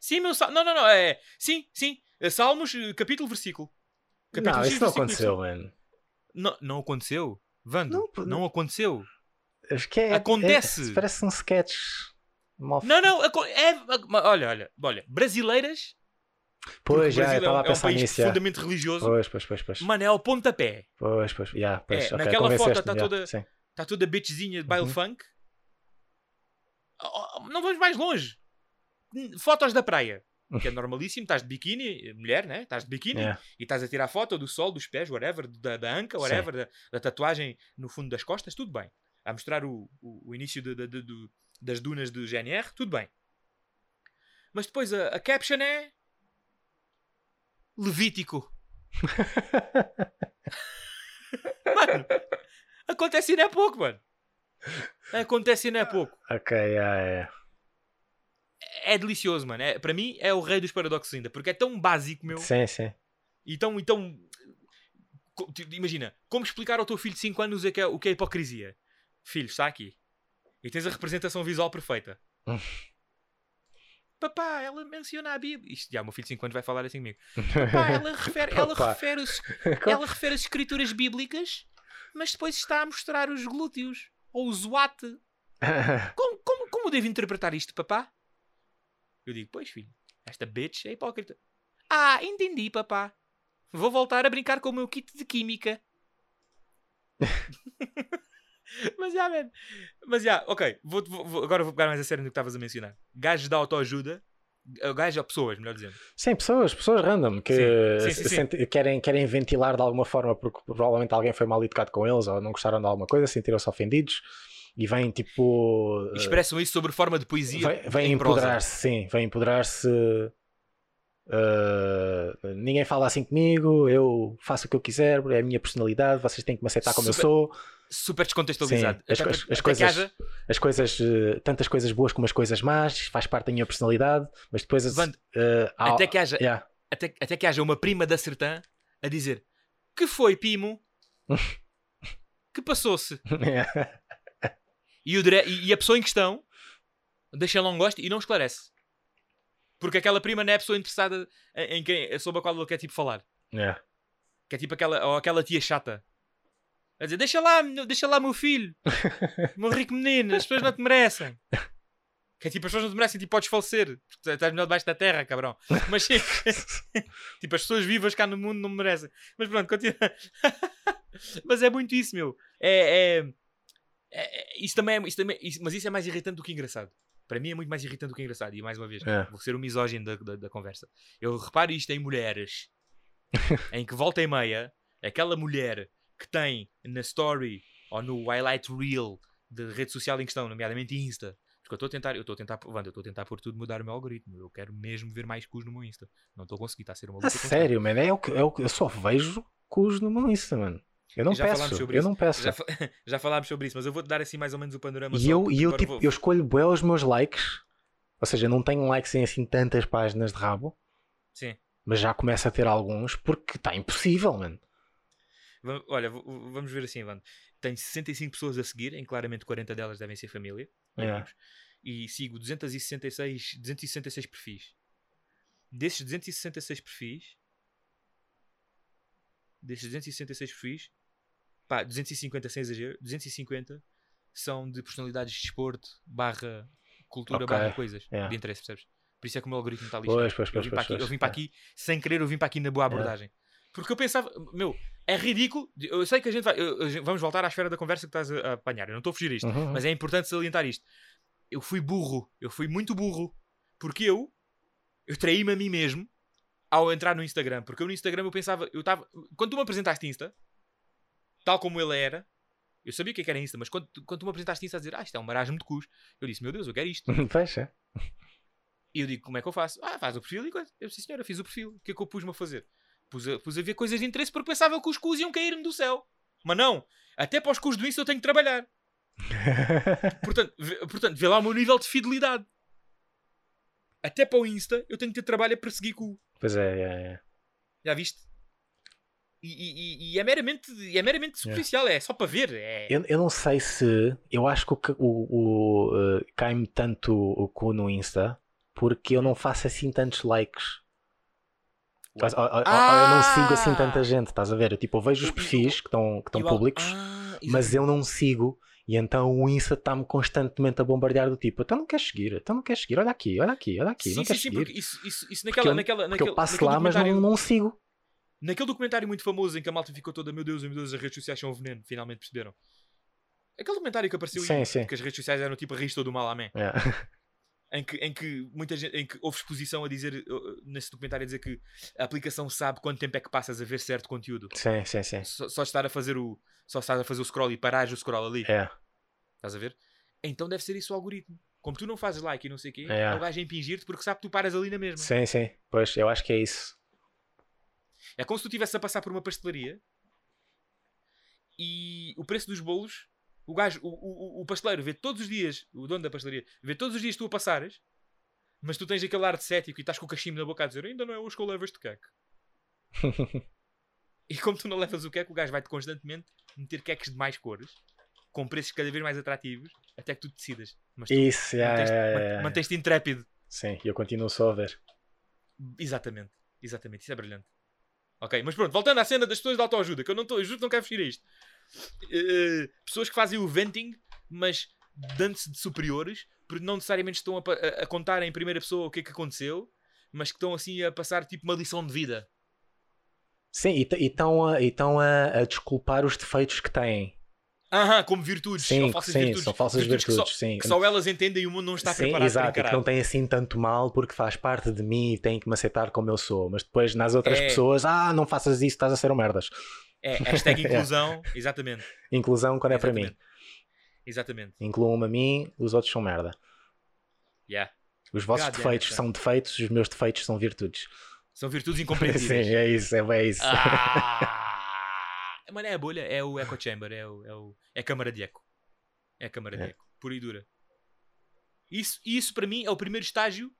Sim, meu sal... Não, não, não. É... Sim, sim. É Salmos, eh, capítulo, versículo. Capítulo não, X, isso não aconteceu, mano. Não, não aconteceu? Vando, Não, não, não- aconteceu. Acho que é, Acontece. é- parece um sketch mal Não, não. É... Olha, olha. Olha. Brasileiras. Pois, já, é, estava um- a é um pensar país nisso. profundamente religioso. Pois, pois, pois, pois. Mano, é ao pontapé. Pois, pois, já, pois. É, ok, naquela foto convenceste-me, tá toda-. Está toda bitchzinha de baile Uhum. funk. Oh, oh, Não vamos mais longe. Fotos da praia. Que é normalíssimo. Estás de biquíni, mulher, né? Estás de biquíni É. e estás a tirar foto do sol, dos pés, whatever, da, da anca, whatever, da, da tatuagem no fundo das costas, tudo bem. A mostrar o, o, o início de- de- de- do- das dunas do GNR, tudo bem. Mas depois a, a caption é. Levítico. Mano, acontece e não é pouco, mano. Acontece e não é pouco. Ok, já, é. É delicioso, mano. É, para mim é o rei dos paradoxos ainda, porque é tão básico, meu. Sim, sim. E tão, e tão- tipo, Imagina, como explicar ao teu filho de 5 anos o que, é, o que é hipocrisia? Filho, está aqui. E tens a representação visual perfeita. Hum. Papá, ela menciona a Bíblia. Isto já, o meu filho de 5 anos vai falar assim comigo. Papá, ela refere, ela refere, os, ela refere as escrituras bíblicas, mas depois está a mostrar os glúteos. Ou o zoate. Como, como, como devo interpretar isto, papá? Eu digo, pois filho, esta bitch é hipócrita. Ah, entendi, papá. Vou voltar a brincar com o meu kit de química. Mas já, man. Mas já, ok. Vou, vou- agora vou pegar mais a sério no que estavas a mencionar. Gajos de autoajuda. eh, Gajos ou pessoas, melhor dizendo. Sim, pessoas, pessoas random que Sim, sim, sim, Querem, querem ventilar de alguma forma porque provavelmente alguém foi mal educado com eles ou não gostaram de alguma coisa, sentiram-se ofendidos e vêm tipo. eh, Expressam isso sobre forma de poesia. Prosa. empoderar-se, sim, vem empoderar-se. eh, ninguém fala assim comigo, eu faço o que eu quiser, é a minha personalidade, vocês têm que me aceitar como eu Super- sou. Super descontextualizado. Sim, as Até- as que coisas- haja- As coisas, eh, tantas coisas boas como as coisas más, faz parte da minha personalidade, mas depois. Vando, eh, há- até que haja yeah, até, até que haja uma prima da Sertã a dizer que foi, Pimo? que passou-se? E, o dire- e- a pessoa em questão deixa lá um gosto e não esclarece. Porque aquela prima não é a pessoa interessada em, em quem, sobre a qual ele quer tipo falar. É. Que é tipo aquela, ou aquela tia chata. A dizer, deixa lá, deixa lá meu filho. meu rico menino, as pessoas não te merecem. Que é tipo, as pessoas não te merecem, tipo, podes falecer. Estás melhor debaixo da terra, cabrão. Mas tipo, as pessoas vivas cá no mundo não me merecem. Mas pronto, continua. Mas é muito isso, meu. É, é, é- é- isso também é, isso também, isso- mas isso é mais irritante do que engraçado. Para mim é muito mais irritante do que engraçado. E mais uma vez, É. vou ser o misógino da, da, da conversa. Eu reparo isto em mulheres em que volta e meia, aquela mulher que tem na story ou no highlight reel da rede social em questão, nomeadamente Insta. Porque eu estou a tentar, eu estou a tentar, Wanda, eu estou a tentar por tudo mudar o meu algoritmo. Eu quero mesmo ver mais cus no meu Insta. Não estou a conseguir, está a ser uma luta A sério, mano. É o que, é o que eu só vejo cus no meu Insta, mano. Eu não Já peço. Eu isso. não peço. Já, já falámos sobre isso, mas eu vou-te dar assim mais ou menos o panorama. E eu, e eu, tipo, vou- eu escolho bem os meus likes. Ou seja, não tenho likes em assim tantas páginas de rabo. Sim. Mas já começo a ter alguns porque está impossível, mano. Olha, vamos ver assim, Wanda. Tenho 65 pessoas a seguir, em claramente 40 delas devem ser família. amigos. E sigo 266, 266 perfis. Desses 266 perfis, desses 266 perfis, pá, 250 sem exagero, 250 são de personalidades de desporto, barra cultura, Ok, barra coisas é. de interesse, percebes? Por isso é que o meu algoritmo está lixado. Pois, pois, eu pois, vim, pois, para aqui, eu vim para aqui, sem querer, eu vim para aqui na boa abordagem. Porque eu pensava, meu, é ridículo. Eu sei que a gente vai. eu- eu- vamos voltar à esfera da conversa que estás a, a apanhar. Eu não estou a fugir isto. Uhum. Mas é importante salientar isto. Eu fui burro. Eu fui muito burro. Porque eu. Eu traí-me a mim mesmo ao entrar no Instagram. Porque eu no Instagram eu pensava. Eu estava. Quando tu me apresentaste Insta, tal como ele era, eu sabia o que é que era Insta, mas quando, tu- quando tu me apresentaste Insta a dizer, ah, isto é um marasmo de cus, eu disse, meu Deus, eu quero isto. Fecha. E eu digo, como é que eu faço? Ah, faz o perfil e coisa. Eu disse, senhora, fiz o perfil. O que é que eu pus-me a fazer? Pus a, pus a ver coisas de interesse porque pensava que os cus iam cair-me do céu. Mas não. Até para os cus do Insta eu tenho que trabalhar. Portanto, vê, portanto, vê lá o meu nível de fidelidade. Até para o Insta eu tenho que ter trabalho a perseguir cu. pois é, é, é. Já viste? E, e- e- e é meramente, é meramente superficial. É só para ver. É... Eu, eu não sei se. Eu acho que o, o, o, eh, cai-me tanto o cu no Insta porque eu não faço assim tantos likes. Ou eu não sigo assim tanta Ah! gente, estás a ver? Eu, tipo, eu vejo os E- e- perfis que estão que estão E al- públicos, Ah, mas eu não sigo. E então o Insta está-me constantemente a bombardear do tipo, então não queres seguir, então não queres seguir, olha aqui, olha aqui, olha aqui, Sim, não sim, queres sim, seguir. porque isso, isso, isso Porque naquela, eu- naquela, Porque naquele, eu passo lá, mas não, não sigo. Naquele documentário muito famoso em que a malta ficou toda, meu Deus, meu Deus, as redes sociais são um veneno, finalmente perceberam. Aquele documentário que apareceu Sim, aí, sim. que as redes sociais eram tipo a rista do mal amém. É. Em que, em que muita gente, em que houve exposição a dizer, uh, nesse documentário a dizer que a aplicação sabe quanto tempo é que passas a ver certo conteúdo. Sim, sim, sim. Só, só estar a fazer o. Só estar a fazer o scroll e parares o scroll ali. É. Estás a ver? Então deve ser isso o algoritmo. Como tu não fazes like e não sei o quê, É. é o gajo a impingir-te porque sabe que tu paras ali na mesma. Sim, sim. Pois, eu acho que é isso. É como se tu estivesse a passar por uma pastelaria e o preço dos bolos, o gajo, o, o, o pasteleiro vê todos os dias, o dono da pastelaria, vê todos os dias tu a passares, mas tu tens aquele ar de cético e estás com o cachimbo na boca a dizer ainda não é hoje que eu levo este queque. e como tu não levas o queque, o gajo vai-te constantemente meter queques de mais cores, com preços cada vez mais atrativos, até que tu decidas. Mas tu Isso, mantens-te é, man- mantens-te intrépido. Sim, e eu continuo só a ver. Exatamente, exatamente, isso é brilhante. Ok, mas pronto, voltando à cena das pessoas de autoajuda, que eu não estou, eu juro que não quero fugir a isto. Eh, pessoas que fazem o venting, mas dando-se de superiores, porque não necessariamente estão a, a- a contar em primeira pessoa o que é que aconteceu, mas que estão assim a passar tipo uma lição de vida. Sim, e estão a, e a, a desculpar os defeitos que têm. Aham, como virtudes, Sim, ou falsas sim, virtudes. são falsas que só- virtudes, sim. Que só elas entendem e o mundo não está Sim, preparado exato, para que não tem assim tanto mal porque faz parte de mim e tem que me aceitar como eu sou. Mas depois nas outras É. pessoas, ah, não faças isso, estás a ser um merdas. É, hashtag inclusão, exatamente. Inclusão quando é para mim. exatamente. Exatamente. Incluam-me a mim, os outros são merda. Yeah. Os vossos God defeitos it, são defeitos, os meus defeitos são virtudes. São virtudes Sim, incompreensíveis. é isso, é, é isso. Ah, mano, é a bolha, é o echo chamber, é, o, é, o, é a câmara de eco. É a câmara de É. eco, pura e dura. Isso, isso para mim é o primeiro estágio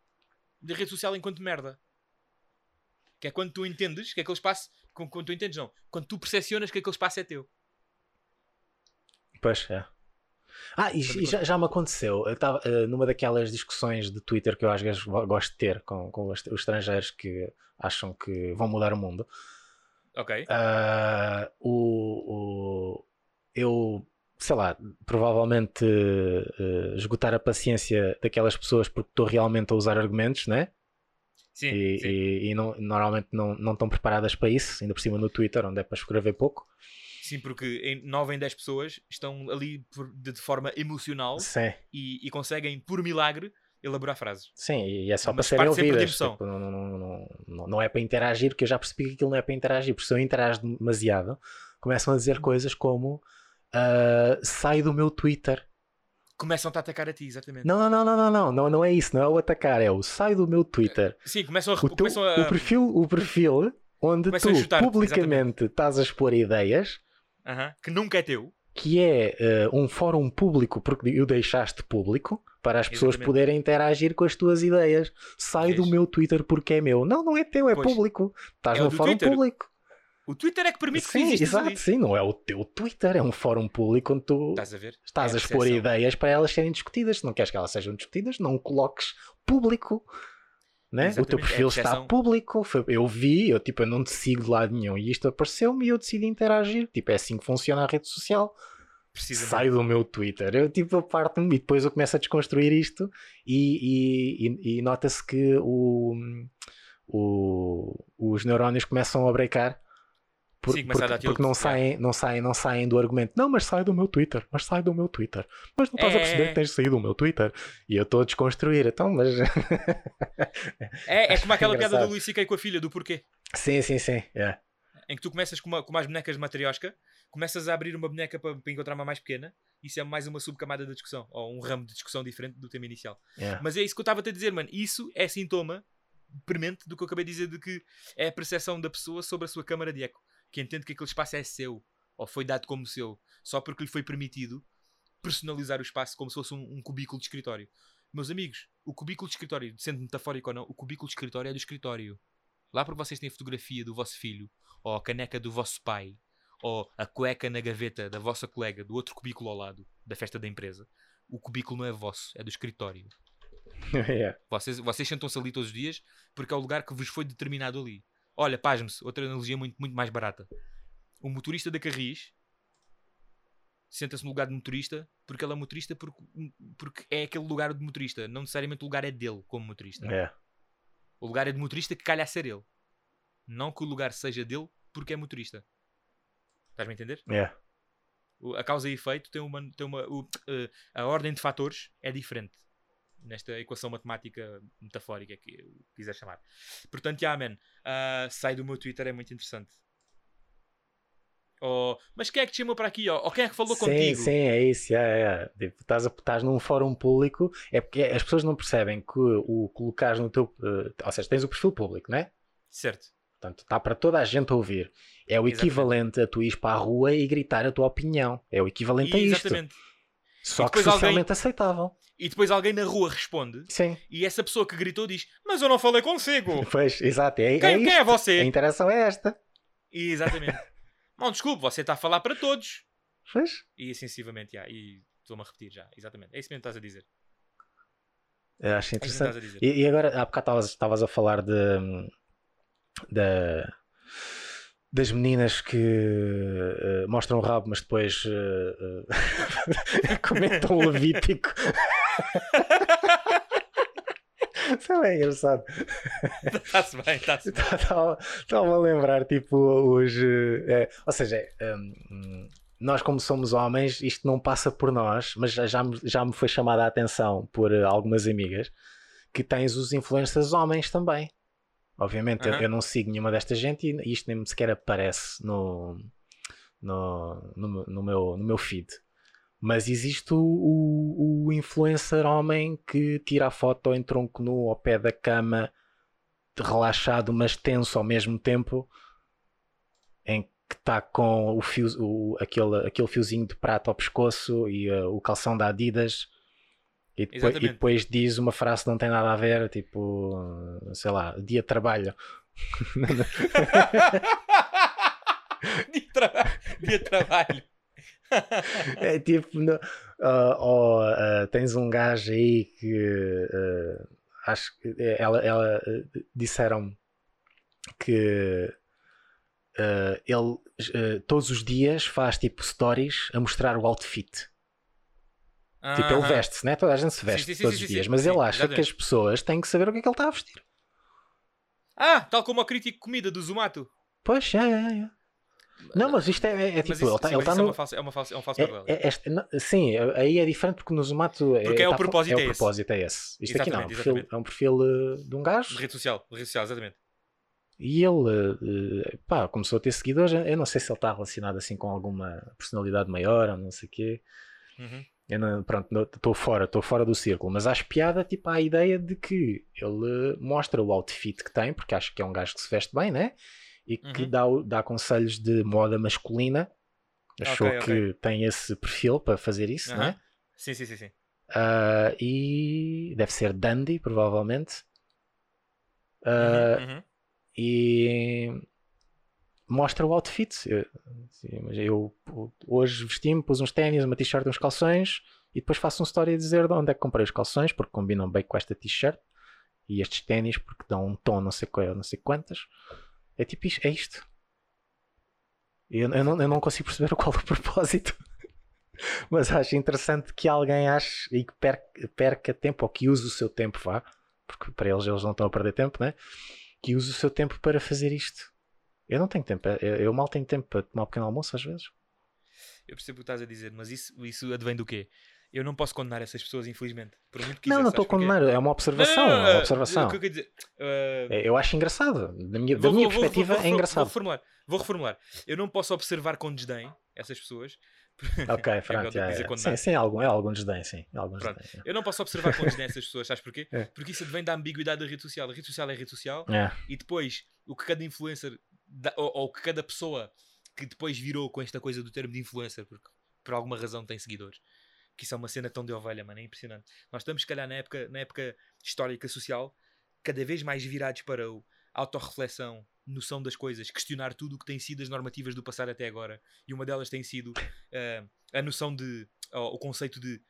da rede social enquanto merda. Que é quando tu entendes que aquele espaço. Quando quando tu entendes, não. Quando tu percepcionas que aquele espaço é teu. Pois é. Ah, e, e já, já me aconteceu. Eu estava eh, numa daquelas discussões de Twitter que eu às vezes go- gosto de ter com, com os os estrangeiros que acham que vão mudar o mundo. Ok? Ah, o, o- eu, sei lá, provavelmente eh, esgotar a paciência daquelas pessoas porque estou realmente a usar argumentos, né? Sim, e, sim. e- e não- normalmente não, não estão preparadas para isso, ainda por cima no Twitter, onde é para escrever pouco. Sim, porque em 9 em 10 pessoas estão ali por- de, de forma emocional e, e conseguem, por milagre, elaborar frases. sim, e é só para Mas serem sempre de ouvidas. tipo, não, não, não, não, não é para interagir, porque eu já percebi que aquilo não é para interagir, porque se eu interajo demasiado, começam a dizer coisas como ah, sai do meu Twitter. Começam-te a atacar a ti, exatamente. Não, não, não, não, não, não, não, é isso, não é o atacar, é o sai do meu Twitter. Sim, começam a. O, teu, começam a o perfil, o perfil onde Começam tu publicamente estás a expor ideias Aham, que nunca é teu. que é eh, um fórum público, porque o deixaste público, para as pessoas Exatamente. poderem interagir com as tuas ideias. Sai do Vês? meu Twitter porque é meu. Não, não é teu, é Pois. público. Estás É no do fórum Twitter. público. O Twitter é que permite que Sim, existas exato, ali. sim, não é o teu Twitter, é um fórum público onde tu Estás a ver? estás É a expor percepção. ideias para elas serem discutidas. Se não queres que elas sejam discutidas, não coloques público. Né? O teu é a perfil está público. Eu vi, eu tipo, eu não te sigo de lado nenhum e isto apareceu-me e eu decidi interagir. Tipo, é assim que funciona a rede social. Precisamente. Sai do meu Twitter. Eu tipo, eu parto-me e depois eu começo a desconstruir isto e, e, e- e nota-se que o, o- os neurónios começam a brecar. Por- Sim, porque, porque não, saem, não, saem, não saem do argumento. Não, mas sai do meu Twitter. Mas sai do meu Twitter. Mas não estás a perceber É. que tens de sair do meu Twitter. E eu estou a desconstruir. Então, mas. É, é como aquela piada do Luís C.K. com a filha, do porquê. sim, sim, sim. yeah. Em que tu começas com, uma, com umas bonecas de matriosca, começas a abrir uma boneca para, para encontrar uma mais pequena, isso é mais uma subcamada da discussão, ou um ramo de discussão diferente do tema inicial. Yeah. Mas é isso que eu estava a dizer, mano. Isso é sintoma premente do que eu acabei de dizer, de que é a percepção da pessoa sobre a sua câmara de eco, que entende que aquele espaço é seu, ou foi dado como seu, só porque lhe foi permitido personalizar o espaço como se fosse um, um cubículo de escritório. Meus amigos, o cubículo de escritório, sendo metafórico ou não, o cubículo de escritório é do escritório. Lá porque vocês têm a fotografia do vosso filho, ou a caneca do vosso pai, ou a cueca na gaveta da vossa colega do outro cubículo ao lado, da festa da empresa, o cubículo não é vosso, é do escritório. Yeah. Vocês, vocês sentam-se ali todos os dias porque é o lugar que vos foi determinado ali. Olha, pasme-se, outra analogia muito, muito mais barata. O motorista da Carris senta-se no lugar de motorista porque ele é motorista porque, porque é aquele lugar de motorista. Não necessariamente o lugar é dele como motorista. Yeah. O lugar é de motorista que calha a ser ele. Não que o lugar seja dele porque é motorista. Estás-me a entender? O- A causa e efeito tem uma. Tem uma o- eh, a ordem de fatores é diferente nesta equação matemática metafórica que eu quiser chamar. Portanto, yeah, man, ah, sai do meu Twitter é muito interessante. Oh, mas quem é que te chamou para aqui? Ou, ou quem é que falou sim, contigo? sim, é isso. yeah. Tipo, estás, a- estás num fórum público, é porque as pessoas não percebem que o colocares no teu. eh, ou seja, tens o perfil público, né? Certo. Portanto, está para toda a gente ouvir. É o Exatamente. equivalente a tu ires para a rua e gritar a tua opinião. É o equivalente a isto. Exatamente. Só que depois alguém- socialmente aceitável. E depois alguém na rua responde Sim. e essa pessoa que gritou diz: Mas eu não falei consigo! Pois, exato. É, é Quem, quem isto. é você? A interação é esta. Exatamente. não, desculpe, você está a falar para todos. Pois. E sensivamente, já. E estou-me a repetir já. Exatamente. É isso mesmo que estás a dizer. Eu acho É mesmo que interessante. dizer. E, e agora, há bocado estavas- a falar de, da- das meninas que eh, mostram o rabo, mas depois eh, eh, comentam o Levítico. Isso é bem engraçado. Está-se bem, está-se bem. Estava a lembrar, tipo, os. eh, é, ou seja, hum, nós, como somos homens, isto não passa por nós, mas já, já, me, já me foi chamada a atenção por eh, algumas amigas que tens os influencers homens também. Obviamente, eu, Aham. eu não sigo nenhuma desta gente e isto nem sequer aparece no, no, no, no meu, no meu feed. Mas existe o, o, o influencer homem que tira a foto em tronco nu ao pé da cama, relaxado, mas tenso ao mesmo tempo, em que está com o fio, o, aquele, aquele fiozinho de prata ao pescoço e eh, o calção da Adidas. E depois, e depois diz uma frase que não tem nada a ver, tipo, sei lá, dia de trabalho. dia, de traba- dia de trabalho. É tipo, no- ah, ou, ah, tens um gajo aí que ah, acho que ela, ela ah, disseram que ele todos os dias faz tipo stories a mostrar o outfit. Tipo, ele veste-se, né? Toda a gente se veste sim, sim, todos sim, os dias, mas ele acha que exatamente. as pessoas têm que saber o que é que ele está a vestir. Ah, tal como o crítico de comida do Zumato. Pois, é, é, é. Não, mas isto é, é- é tipo, isso, ele está tá isso é, no. uma falsa, é, uma falsa, é um falso É, paralelo. é- este- não, sim, aí é diferente porque no Zumato Porque é o tá- propósito é é o propósito é esse. Isto aqui não, é um Exatamente, perfil, exatamente. é um perfil eh, de um gajo De rede social, de rede social, exatamente. e ele eh, pá, começou a ter seguidores. Eu não sei se ele está relacionado assim com alguma personalidade maior ou não sei o quê. Uhum. Eu não- pronto, estou fora, estou fora do círculo, mas acho piada tipo à ideia de que ele mostra o outfit que tem, porque acho que é um gajo que se veste bem, né? E que Uhum. dá, dá conselhos de moda masculina. Achou Ok, ok. que tem esse perfil para fazer isso, Aham. né? Sim, sim, sim, sim. Ah, e deve ser Dandy, provavelmente. Ah, Uhum, uhum. E mostra o outfit. Eu, eu hoje vesti-me, pus uns ténis, uma t-shirt, uns calções e depois faço uma história a dizer de onde é que comprei os calções, porque combinam bem com esta t-shirt e estes ténis, porque dão um tom não sei, qual, não sei quantas. É tipo isto, é isto. Eu, eu não, eu não consigo perceber qual o propósito. Mas acho interessante que alguém ache e que perca, perca tempo, ou que use o seu tempo, vá, porque para eles eles não estão a perder tempo, né? Que use o seu tempo para fazer isto. Eu não tenho tempo, eu, eu mal tenho tempo para tomar um pequeno almoço às vezes. Eu percebo o que estás a dizer, mas isso, isso advém do quê? Eu não posso condenar essas pessoas, infelizmente. Por muito que não, não estou a condenar, é uma observação. Não, é uma observação. O que eu quero dizer? uh, É, Eu acho engraçado. Da minha, da vou- minha vou- perspectiva vou- é engraçado. Vou reformular. Vou reformular. Eu não posso observar com desdém essas pessoas. Ok, É pronto. dizer já. condenar. Sim, sim, algum, é algum desdém, sim. é algum desdém, Eu não posso observar com desdém essas pessoas, sabes porquê? É. Porque isso advém da ambiguidade da rede social. A rede social é rede social é. É. e depois o que cada influencer ou, ou o que cada pessoa que depois virou com esta coisa do termo de influencer, porque por alguma razão tem seguidores. Que isso é uma cena tão de ovelha, mano, é impressionante. Nós estamos, se calhar, na época, na época histórica social, cada vez mais virados para o autorreflexão, noção das coisas, questionar tudo o que tem sido as normativas do passado até agora. E uma delas tem sido eh, a noção de, ou o conceito de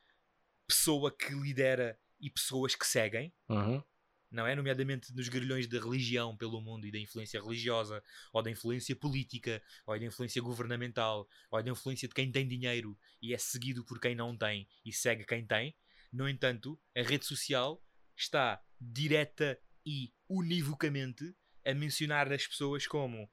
pessoa que lidera e pessoas que seguem Uhum. Não é? Nomeadamente nos grilhões da religião pelo mundo e da influência religiosa, ou da influência política, ou da influência governamental, ou da influência de quem tem dinheiro e é seguido por quem não tem e segue quem tem. No entanto, a rede social está direta e univocamente a mencionar as pessoas como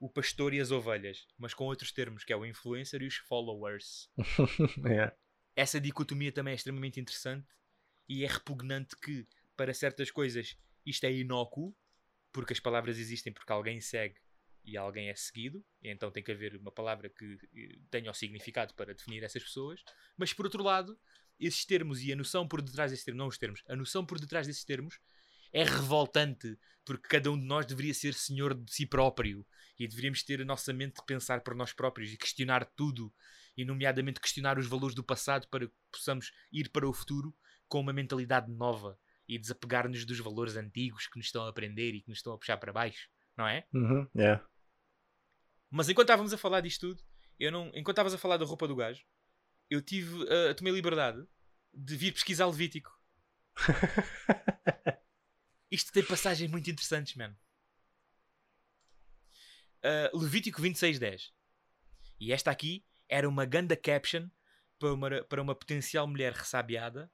o pastor e as ovelhas, mas com outros termos, que é o influencer e os followers É. essa dicotomia também é extremamente interessante e é repugnante que, para certas coisas, isto é inócuo, porque as palavras existem porque alguém segue e alguém é seguido, então tem que haver uma palavra que eh, tenha o significado para definir essas pessoas, mas por outro lado, esses termos e a noção por detrás desses termos, não os termos, a noção por detrás desses termos é revoltante, porque cada um de nós deveria ser senhor de si próprio e deveríamos ter a nossa mente de pensar por nós próprios e questionar tudo e nomeadamente questionar os valores do passado para que possamos ir para o futuro com uma mentalidade nova e desapegar-nos dos valores antigos que nos estão a aprender e que nos estão a puxar para baixo, não é? Uhum. É. Mas enquanto estávamos a falar disto tudo, eu não, enquanto estavas a falar da roupa do gajo, eu tive, uh, tomei a liberdade de vir pesquisar Levítico. Isto tem passagens muito interessantes, mano. Uh, Levítico 26.10. E esta aqui era uma ganda caption para uma, para uma potencial mulher ressabiada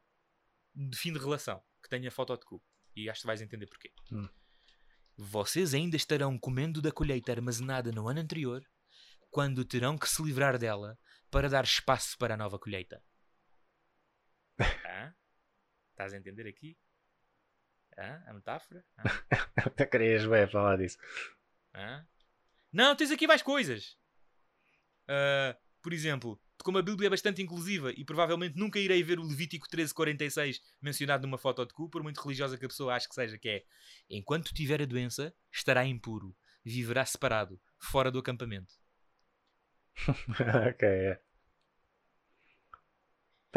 de fim de relação, que tenha foto de cu. E acho que vais entender porquê. Hum. Vocês ainda estarão comendo da colheita armazenada no ano anterior, quando terão que se livrar dela para dar espaço para a nova colheita. Hã? Estás a entender aqui? A metáfora? Hã? Até querias bem falar disso. Não, tens aqui mais coisas. Ah, por exemplo, como a Bíblia é bastante inclusiva e provavelmente nunca irei ver o Levítico 1346 mencionado numa foto de cu, por muito religiosa que a pessoa ache que seja, que é enquanto tiver a doença, estará impuro, viverá separado, fora do acampamento. ok, é.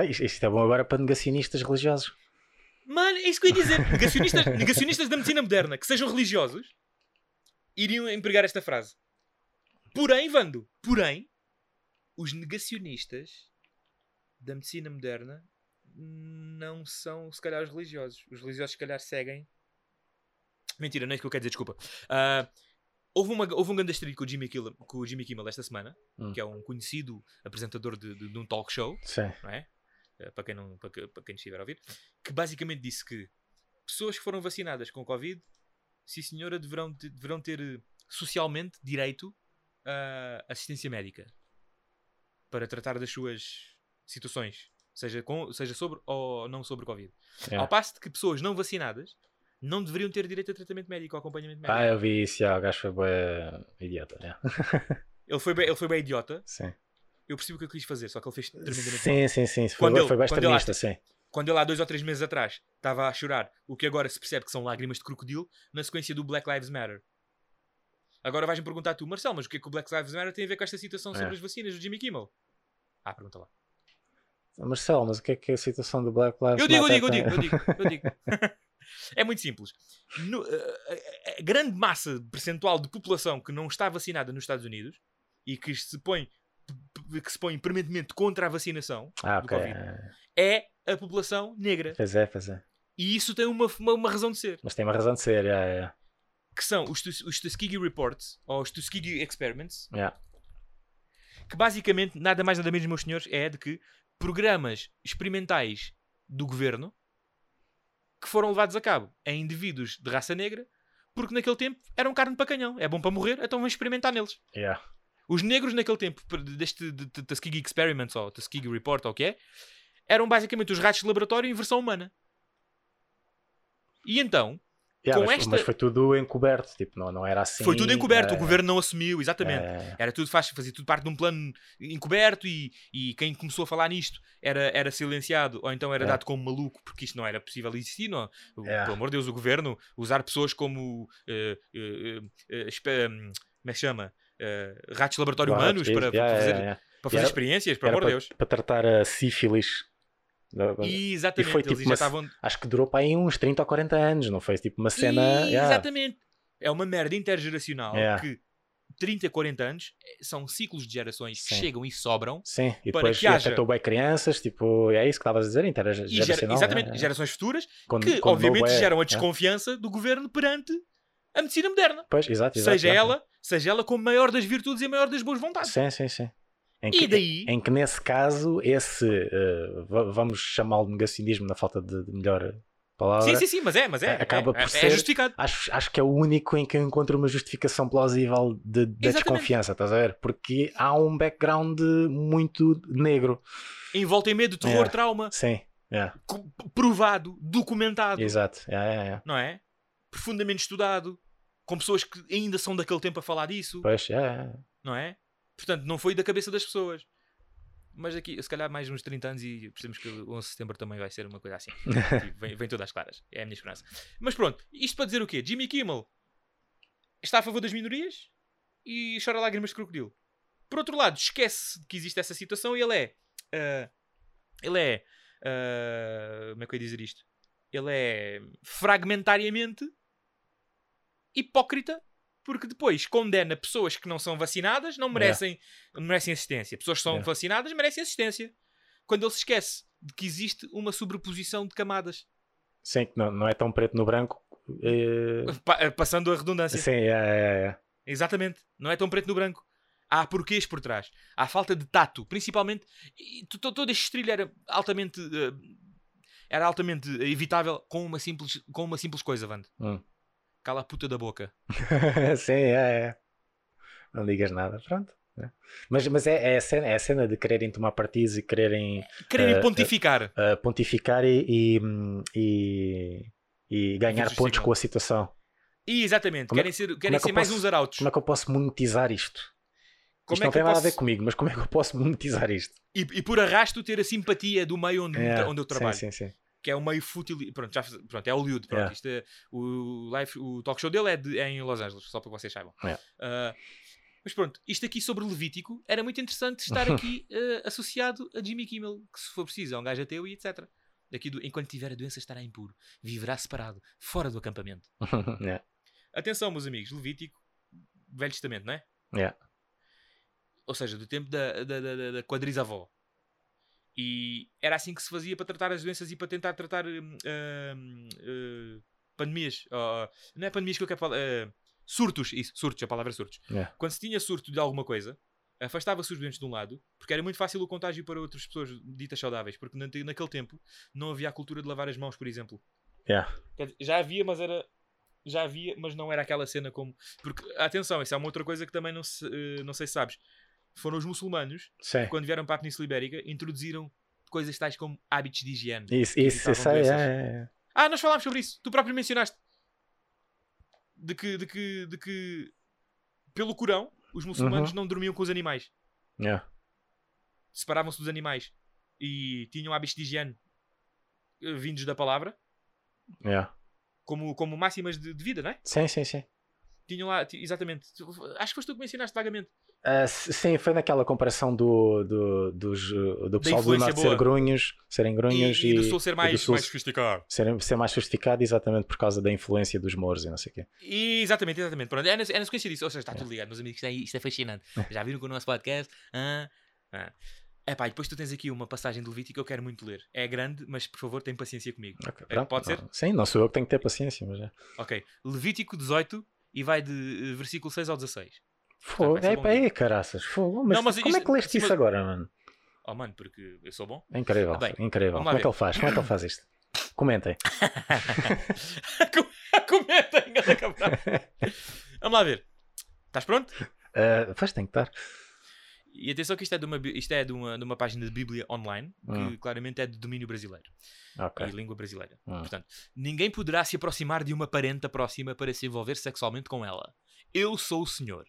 Isto, isto é bom agora para negacionistas religiosos. Mano, é isso que eu ia dizer. Negacionistas, negacionistas da medicina moderna que sejam religiosos iriam empregar esta frase. Porém, Vando, porém, os negacionistas da medicina moderna não são, se calhar, os religiosos. Os religiosos, se calhar, seguem. Mentira, não é isso que eu quero dizer, desculpa. Ah, houve, uma, houve um grande estrito com o Jimmy Kimmel, com o Jimmy Kimmel esta semana, Hum. que é um conhecido apresentador de, de- de um talk show, Sim. não é? Eh, para, quem não, para, para quem estiver a ouvir, que basicamente disse que pessoas que foram vacinadas com Covid, sim senhora, deverão, deverão ter eh, socialmente direito a assistência médica para tratar das suas situações, seja, com, seja sobre ou não sobre Covid. Yeah. Ao passo de que pessoas não vacinadas não deveriam ter direito a tratamento médico ou acompanhamento médico. Ah, eu vi isso, já, o gajo foi bem idiota. yeah. Ele, foi bem, ele foi bem idiota. Sim. Eu percebi o que ele quis fazer, só que ele fez tremendamente mal. Sim, sim, sim. Foi, Quando bem- ele- foi bem quando ele extremista, sim. quando ele há dois ou três meses atrás estava a chorar, o que agora se percebe que são lágrimas de crocodilo, na sequência do Black Lives Matter. Agora vais-me perguntar tu, Marcelo, mas o que é que o Black Lives Matter tem a ver com esta situação sobre É. as vacinas do Jimmy Kimmel? Ah, pergunta lá. Marcelo, mas o que é que é a situação do Black Lives Eu digo, eu digo, eu digo, eu digo, eu digo. é muito simples. No- a- a- a grande massa percentual de população que não está vacinada nos Estados Unidos e que se põe, que se põe permanentemente contra a vacinação Ah, do ok. Covid é a população negra. Pois é, pois é. E isso tem uma, uma, uma razão de ser. Mas tem uma razão de ser, yeah, yeah. Que são os, os Tuskegee Reports, ou os Tuskegee Experiments, Yeah. que basicamente, nada mais nada menos, meus senhores, é de que programas experimentais do governo que foram levados a cabo em indivíduos de raça negra, porque naquele tempo eram carne para canhão. É bom para morrer, então vamos experimentar neles. Yeah. Os negros naquele tempo, deste de, de Tuskegee Experiments, ou Tuskegee Report, ou o que é, eram basicamente os ratos de laboratório em versão humana. E então, Yeah, mas, esta- mas foi tudo encoberto, tipo, não, não era assim. foi tudo encoberto, o eh, governo não assumiu, exatamente. eh, Era tudo, faz, fazia tudo parte de um plano encoberto e, e quem começou a falar nisto era, era silenciado ou então era É. dado como maluco porque isto não era possível existir. Não. É. Pelo amor de Deus, o governo usar pessoas como. eh, espe- hum, como é que chama? Eh, ratos de laboratório humanos para, para fazer, para fazer experiências, pelo amor de Deus. para tratar a sífilis. E, exatamente, foi eles tipo uma- estavam. Acho que durou para aí uns 30 ou 40 anos, não foi tipo uma cena. E, yeah. Exatamente. É uma merda intergeracional Yeah. que 30, 40 anos eh, são ciclos de gerações que Sim. chegam e sobram Sim, e para depois que haja- afetou bem crianças, tipo, é isso que estavas a dizer, e gera- intergeracional. exatamente, é, é. gerações futuras Quando- que quando obviamente é, geram a é. desconfiança do governo perante a medicina moderna. Pois, exato, exato. seja exato. ela, seja ela com maior das virtudes e a maior das boas vontades. Sim, sim, sim. Em E daí, em que nesse caso, esse, va- vamos chamá-lo de negacionismo na falta de, de melhor palavra, sim, sim, sim, mas é, mas é, Acaba é, por é, ser- é justificado. Acho, acho que é o único em que eu encontro uma justificação plausível de, da Exatamente. desconfiança, estás a ver? Porque há um background muito negro. Envolta em medo, terror, É. trauma, Sim, yeah, co- provado, documentado, exato. Yeah, yeah. não é? Profundamente estudado, com pessoas que ainda são daquele tempo a falar disso, Pois, yeah. não é? Portanto, não foi da cabeça das pessoas. Mas aqui, se calhar, mais uns 30 anos e percebemos que o 11 de setembro também vai ser uma coisa assim. Tipo, vem, vem todas as claras. É a minha esperança. Mas pronto, isto para dizer o quê? Jimmy Kimmel está a favor das minorias e chora lágrimas de crocodilo. Por outro lado, esquece que existe essa situação e ele é. ah, ele é. ah, como é que eu ia dizer isto? Ele é fragmentariamente hipócrita porque depois condena pessoas que não são vacinadas, não merecem, não merecem assistência. Pessoas que são Yeah. vacinadas merecem assistência. Quando ele se esquece de que existe uma sobreposição de camadas. Sim, que não, não é tão preto no branco. eh, Pa- passando a redundância. sim, yeah, yeah, yeah. Exatamente. Não é tão preto no branco. Há porquês por trás. Há falta de tato. Principalmente. to- to- Todo este trilho era altamente. eh, era altamente evitável com uma simples, com uma simples coisa, Vando. Hum. Cala a puta da boca. sim, é, é. Não digas nada, pronto. né? Mas, mas é, é, a cena, é a cena de quererem tomar partidos e quererem Querem Eh, pontificar. uh, pontificar e, e, e, ganhar pontos com a situação. E exatamente. como é- querem ser, querem é que ser mais posso- uns arautos. Como é que eu posso monetizar isto? Como isto é não tem nada a posso- ver comigo, mas como é que eu posso monetizar isto? E, e por arrasto ter a simpatia do meio onde, É, onde eu sim, trabalho. Sim, sim, Que é o meio fútil. Pronto, já, pronto, é Hollywood. Pronto, Yeah. isto é, o, live, o talk show dele é, de- é em Los Angeles, só para que vocês saibam. Yeah. Ah, mas pronto, isto aqui sobre Levítico era muito interessante estar aqui ah, associado a Jimmy Kimmel, que se for preciso é um gajo ateu e etc. Daqui do, enquanto tiver a doença estará impuro, viverá separado, fora do acampamento. Yeah. Atenção, meus amigos, Levítico Velho Testamento, não é? Ou seja, do tempo da, da, da- da quadrisavó. E era assim que se fazia para tratar as doenças e para tentar tratar hum, eh, pandemias. Ah, não é pandemias que eu quero falar. eh, surtos, isso, surtos, a palavra é surtos. Yeah. Quando se tinha surto de alguma coisa, afastava-se os doentes de um lado, porque era muito fácil o contágio para outras pessoas ditas saudáveis, porque na- naquele tempo não havia a cultura de lavar as mãos, por exemplo. Yeah. Dizer, já havia, mas era. Já havia, mas não era aquela cena como. Porque, atenção, isso é uma outra coisa que também não, se, eh, não sei se sabes. Foram os muçulmanos, Sim. quando vieram para a Península Ibérica, introduziram coisas tais como hábitos de higiene. Isso, isso, isso aí, doenças. é, é. Ah, nós falámos sobre isso. Tu próprio mencionaste. De que, de que, de que pelo Corão, os muçulmanos Uhum. não dormiam com os animais. Yeah. Separavam-se dos animais. E tinham hábitos de higiene eh, vindos da palavra, Yeah. como, como máximas de, de vida, não é? Sim, sim, sim. Tinham lá, exatamente. Acho que foste tu que mencionaste vagamente. S- sim, foi naquela comparação do, do, dos, uh, do pessoal do norte ser grunhos, serem grunhos E, e do sul ser e mais, do sul mais sofisticado. serem- ser mais sofisticado exatamente por causa da influência dos mouros e não sei o quê. E, exatamente, exatamente. Pronto, é, na, é na sequência disso. Ou seja, está tudo ligado, meus amigos. Isto é, isto é fascinante. Já viram com o nosso podcast? Ah, ah. Epá, e depois tu tens aqui uma passagem de Levítico que eu quero muito ler. É grande, mas por favor, tem paciência comigo. Ok, É, pronto, pode ser? Sim, não sou eu que tenho que ter paciência, mas é. Ok. Levítico 18 e vai de eh, versículo 6 ao 16. Fogo, é para aí, caraças. Fogo. Mas, Não, mas como isto- é que leste isso mas- agora, mano? Oh mano, porque eu sou bom. É incrível, Bem, incrível. Como é que ele faz? Como é que ele faz isto? Comentem. Comentem, ganda cabrão. Vamos lá ver. Estás pronto? Uh, faz, tem que estar. E atenção que isto é de uma, isto é de uma, de uma página de Bíblia online, que Hum. claramente é de domínio brasileiro Ok. e língua brasileira. Hum. Portanto, ninguém poderá se aproximar de uma parenta próxima para se envolver sexualmente com ela. Eu sou o Senhor.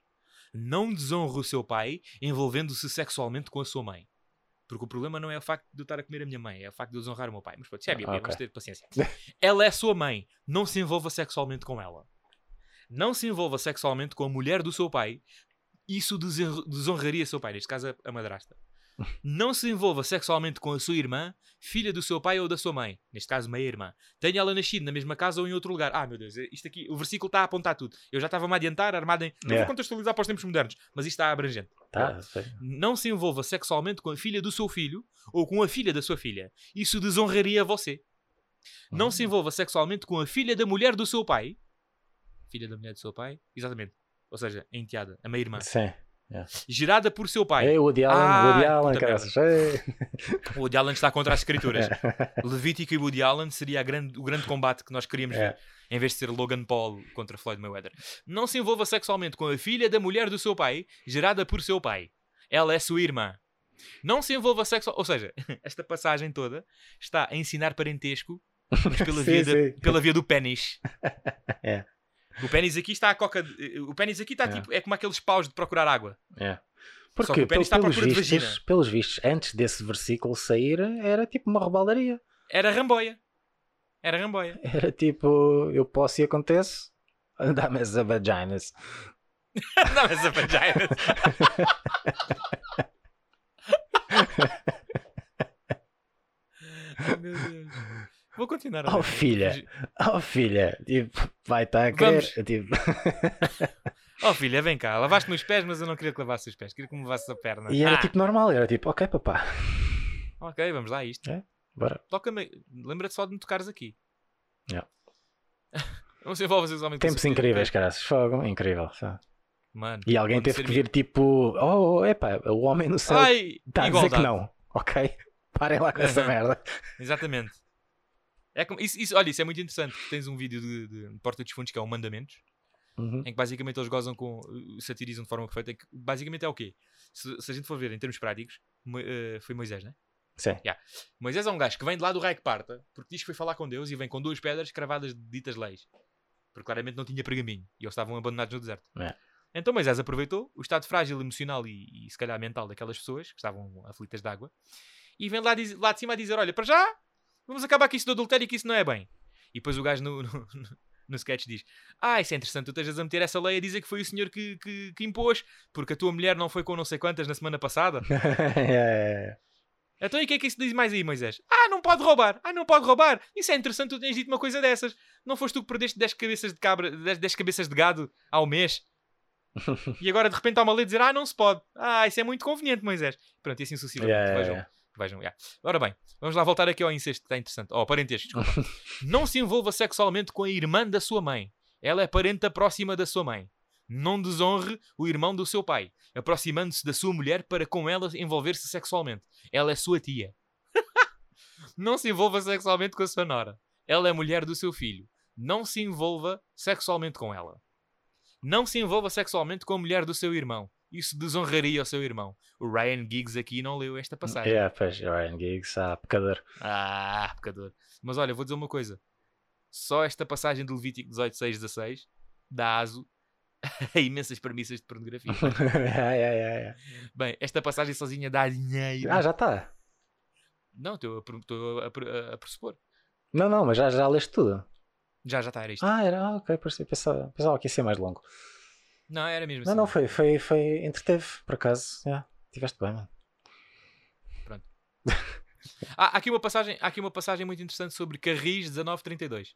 Não desonre o seu pai envolvendo-se sexualmente com a sua mãe. Porque o problema não é o facto de eu estar a comer a minha mãe, é o facto de eu desonrar o meu pai. Mas pronto, isso é a Bíblia, Ok. vamos ter paciência. ela é sua mãe. Não se envolva sexualmente com ela. Não se envolva sexualmente com a mulher do seu pai. Isso desonraria seu pai, neste caso a madrasta. Não se envolva sexualmente com a sua irmã, filha do seu pai ou da sua mãe, neste caso meia-irmã. Tenha ela nascido na mesma casa ou em outro lugar. Ah, meu Deus, isto aqui, o versículo está a apontar tudo. Eu já estava-me a adiantar, armado em. Eu Yeah. vou contextualizar para os tempos modernos, mas isto está abrangente. Tá, sei. Não se envolva sexualmente com a filha do seu filho ou com a filha da sua filha. Isso desonraria você. Não se envolva sexualmente com a filha da mulher do seu pai. Filha da mulher do seu pai? Exatamente. Ou seja, a enteada, a meia-irmã. Sim. Gerada por seu pai. Ei, Woody Allen, Ah, Woody Allen. Ei. O Woody Allen está contra as escrituras. Levítico e Woody Allen seria grande- o grande combate que nós queríamos É. ver, em vez de ser Logan Paul contra Floyd Mayweather. Não se envolva sexualmente com a filha da mulher do seu pai, gerada por seu pai. Ela é sua irmã. Não se envolva sexual. Ou seja, esta passagem toda está a ensinar parentesco, mas pela, Sim, via, da- sim. pela via do pênis. É. O pênis aqui está a coca. de- O pênis aqui está É. tipo. É como aqueles paus de procurar água. É. Porque o pênis está à de vistos, vagina. pelos vistos, antes desse versículo sair, era tipo uma rebaldaria. Era ramboia. Era ramboia. Era tipo, eu posso e acontece, dá-me as vaginas. Não, essa vagina. Ai, meu Deus. Vou continuar. Oh, filha. Oh filha, tipo, vai estar a querer. Tipo, Oh filha, vem cá. Lavaste-me os pés, mas eu não queria que lavasses os pés. Queria que me lavasses a perna. e era Ah, tipo normal, era tipo, ok papá, Ok, vamos lá a isto. bora. Toca-me. Lembra-te só de me tocares aqui. Yeah. Não se envolva sexualmente com Tempos incríveis, caras, fogo, incrível. sabe? Mano. E alguém teve que vir tipo, oh, epá, o homem no céu está a dizer que não, ok? Parem lá com essa merda. Exatamente. É como, isso, isso- olha, isso é muito interessante. Tens um vídeo de, de Porta dos Fundos que é o Mandamentos, Uhum. em que basicamente eles gozam com. uh, satirizam de forma perfeita. que basicamente é o quê? Se, se a gente for ver em termos práticos, Mo- eh, foi Moisés, né? Sim. Moisés é um gajo que vem de lá do raio que parta, porque diz que foi falar com Deus e vem com duas pedras cravadas de ditas leis. Porque claramente não tinha pergaminho e eles estavam abandonados no deserto. É. Então Moisés aproveitou o estado frágil emocional e, e se calhar mental daquelas pessoas que estavam aflitas de água e vem lá, diz- lá de cima a dizer: Olha, para já vamos acabar com isso do adultério que isso não é bem. E depois o gajo no, no, no sketch diz: Ah, isso é interessante, tu estejas a meter essa lei a dizer que foi o senhor que, que, que impôs, porque a tua mulher não foi com não sei quantas na semana passada. É, Então e o que é que isso diz mais aí, Moisés? Ah, não pode roubar. Ah, não pode roubar. Isso é interessante, tu tens dito uma coisa dessas. Não foste tu que perdeste 10 cabeças de cabra, 10, 10 cabeças de gado ao mês? E agora de repente há uma lei dizer, ah, não se pode. Ah, isso é muito conveniente, Moisés. Pronto, e assim sucessivamente. Yeah, Vejam. yeah. Vejam, yeah. Ora bem, vamos lá voltar aqui ao incesto, que está interessante. Oh, parentesco, desculpa. não se envolva sexualmente com a irmã da sua mãe. Ela é parenta próxima da sua mãe. Não desonre o irmão do seu pai, aproximando-se da sua mulher para com ela envolver-se sexualmente. Ela é sua tia. não se envolva sexualmente com a sua nora. Ela é mulher do seu filho. Não se envolva sexualmente com ela. Não se envolva sexualmente com a mulher do seu irmão. Isso desonraria o seu irmão. O Ryan Giggs aqui não leu esta passagem. Yeah, pois, Ryan Giggs, ah, pecador. Ah, pecador. Mas olha, vou dizer uma coisa. Só esta passagem de Levítico 18, 6, 16 dá aso a imensas premissas de pornografia. yeah, yeah. Bem, esta passagem sozinha dá dinheiro. Ah, já está. Não, estou a, a, pre- a pressupor. Não, não, mas já, já leste tudo. Já, já está, era isto. Ah, era, ah, ok, pensava, pensava que ia ser mais longo. Não, era mesmo Não, assim. não, foi, foi, foi, entreteve, por acaso. Yeah. Tiveste bem, mano. Há, há aqui uma passagem, aqui uma passagem muito interessante sobre Carris 1932.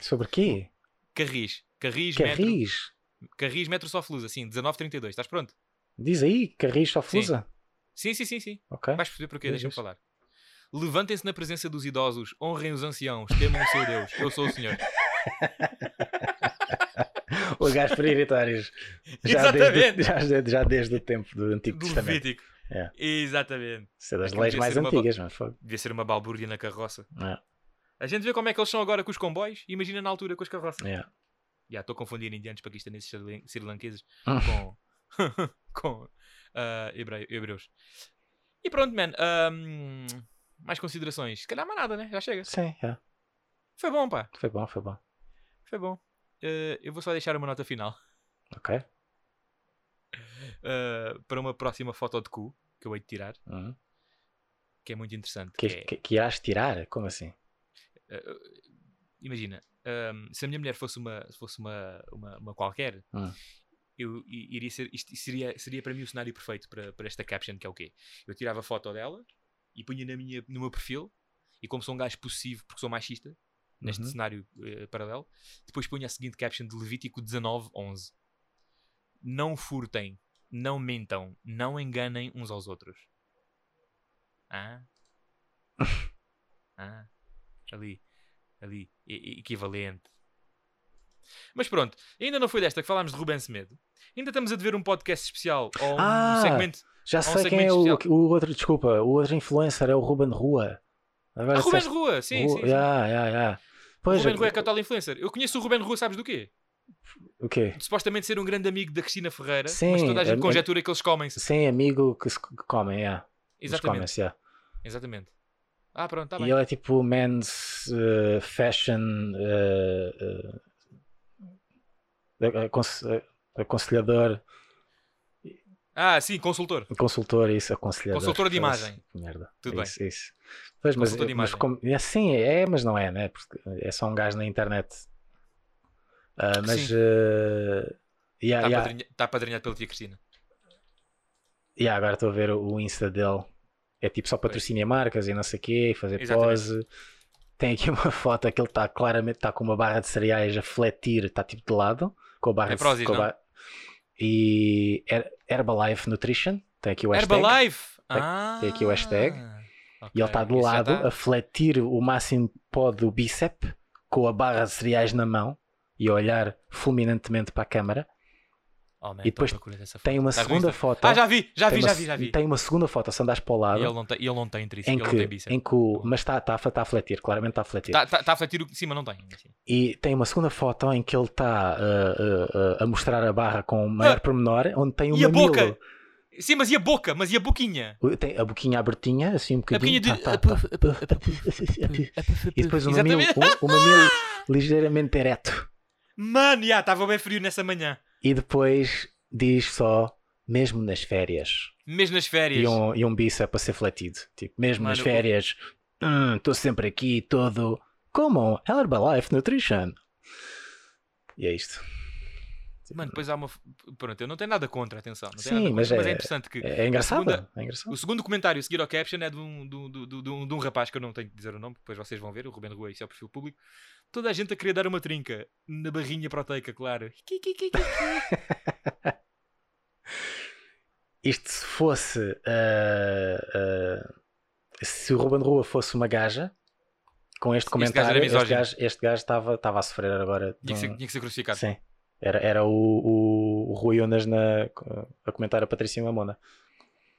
Sobre quê? Carris. Carris, metro, Carris? Carris Metro Soflusa, sim, 1932. Estás pronto? Diz aí, Carris só fusa? Sim, sim, sim, sim. Ok. Vais perceber porquê, deixa-me falar. Levantem-se na presença dos idosos, honrem os anciãos, temam o seu Deus. Eu sou o Senhor. Os gajos prioritários. Já desde, já, desde- já desde o tempo do Antigo Do Testamento. Levítico. É. Exatamente. Isso é das leis mais ser uma antigas, mas fogo. Devia ser uma balbúrdia na carroça. É, A gente vê como é que eles são agora com os comboios. Imagina na altura com as carroças. é. Já estou a confundir indianos, paquistaneses, sri- sri-lanqueses Hum. com, com ah, hebreu- hebreus. E pronto, man. ahm, mais considerações. Se calhar mais nada, né? Já chega. Sim, é. Foi bom, pá. foi bom, foi bom. Foi bom. Eh, eu vou só deixar uma nota final Ok. eh, para uma próxima foto de cu que eu hei de tirar, Uhum. que é muito interessante. Que, que é- que, que irás tirar? Como assim? eh, imagina, ahm, se a minha mulher fosse uma, se fosse uma, uma, uma qualquer, Hum. eu iria ser, isto seria, seria para mim o cenário perfeito para, para esta caption, que é o quê? Eu tirava a foto dela e punha na minha, no meu perfil, e como sou um gajo possessivo porque sou machista, neste Uhum. cenário eh, paralelo, depois punha a seguinte caption de Levítico 19, 11. Não furtem, não mentam, não enganem uns aos outros. Ah? Ah? Ali, ali, e- equivalente. Mas pronto, ainda não foi desta que falámos de Ruben Semedo. Ainda estamos a dever um podcast especial ou um Ah! segmento. Já um sei quem é o, o outro, desculpa, o outro influencer é o Ruben Rua. Agora Ah, Ruben Rua, sim, Ru- sim. sim. Ya, ya, ya. Pois, Ruben é- Rua é católico influencer. Eu conheço o Ruben Rua, sabes do quê? o quê? De supostamente ser um grande amigo da Cristina Ferreira, Sim, mas toda a gente é- conjetura que eles comem-se. Sem amigo que se comem, yeah. Eles Exatamente. comem-se, yeah. Exatamente. Ah, pronto, E bem. ele é tipo men's uh, fashion uh, uh, aconselhador, Ah, sim, consultor. consultor, isso, aconselhador. Consultor de imagem. Merda. Tudo isso, Isso. Pois, mas, Consultor de mas imagem. como, é assim, é, mas não é, né? Porque é só um gajo na internet. Ah, mas Sim. uh, yeah, Está yeah, padrinha- está apadrinhado pela tia Cristina. yeah, agora estou a ver o Insta dele. É tipo só patrocínio a marcas e não sei o quê, fazer Exatamente. pose. Tem aqui uma foto que ele está claramente está com uma barra de cereais a fletir, está tipo de lado, com a barra É de Prozis, com a E Her- Herbalife Nutrition, tem aqui o hashtag. Herbalife! Tem- ah, tem aqui o hashtag. ok, E ele está de lado está. a fletir o máximo que pode o bíceps com a barra de cereais na mão e a olhar fulminantemente para a câmara. Oh, man, e depois. Tem uma no segunda foto. Ah, já vi, já vi, uma já vi, já vi. Tem uma segunda foto se andares para o E lado. ele não tem, ele não tem tríceps, em ele não tem que, bíceps. em que o, mas está tá, a- tá a fletir, claramente está a fletir. Está tá, tá a fletir o que cima, não tem. assim. E tem uma segunda foto em que ele está uh, uh, uh, a mostrar a barra com o maior Ah! pormenor, onde tem o E a mamilo. boca? Sim, mas e a boca? Mas e a boquinha? Tem a boquinha abertinha, assim um A boquinha bocadinho. de... tá, tá, tá. E depois o mamilo, o, o mamilo ligeiramente ereto. Mano, já, estava bem frio nessa manhã. E depois diz só, mesmo nas férias. Mesmo nas férias. E um, e um bíceps a ser fletido. Tipo, mesmo nas Mano, férias, estou sempre aqui todo. Como? Herbalife Nutrition. E é isto. Mano, depois há uma... Pronto, eu não tenho nada contra, atenção. Sim, nada contra, mas mas, é- é interessante que... É, é engraçado. segunda- É engraçado. O segundo comentário a seguir ao caption é de um, de, um- de um- de um- rapaz que eu não tenho de dizer o nome, depois vocês vão ver, o Ruben Rua, isso é o perfil público, Toda a gente a querer dar uma trinca na barrinha proteica, claro. Isto se fosse. ah, ah, se o Ruben Rua fosse uma gaja, com este comentário, este gajo, estava, estava a sofrer agora. Tinha que, ser, tinha que ser crucificado. Sim. Era, era o, o, o Rui Unas na, a comentar a Patrícia Mamona.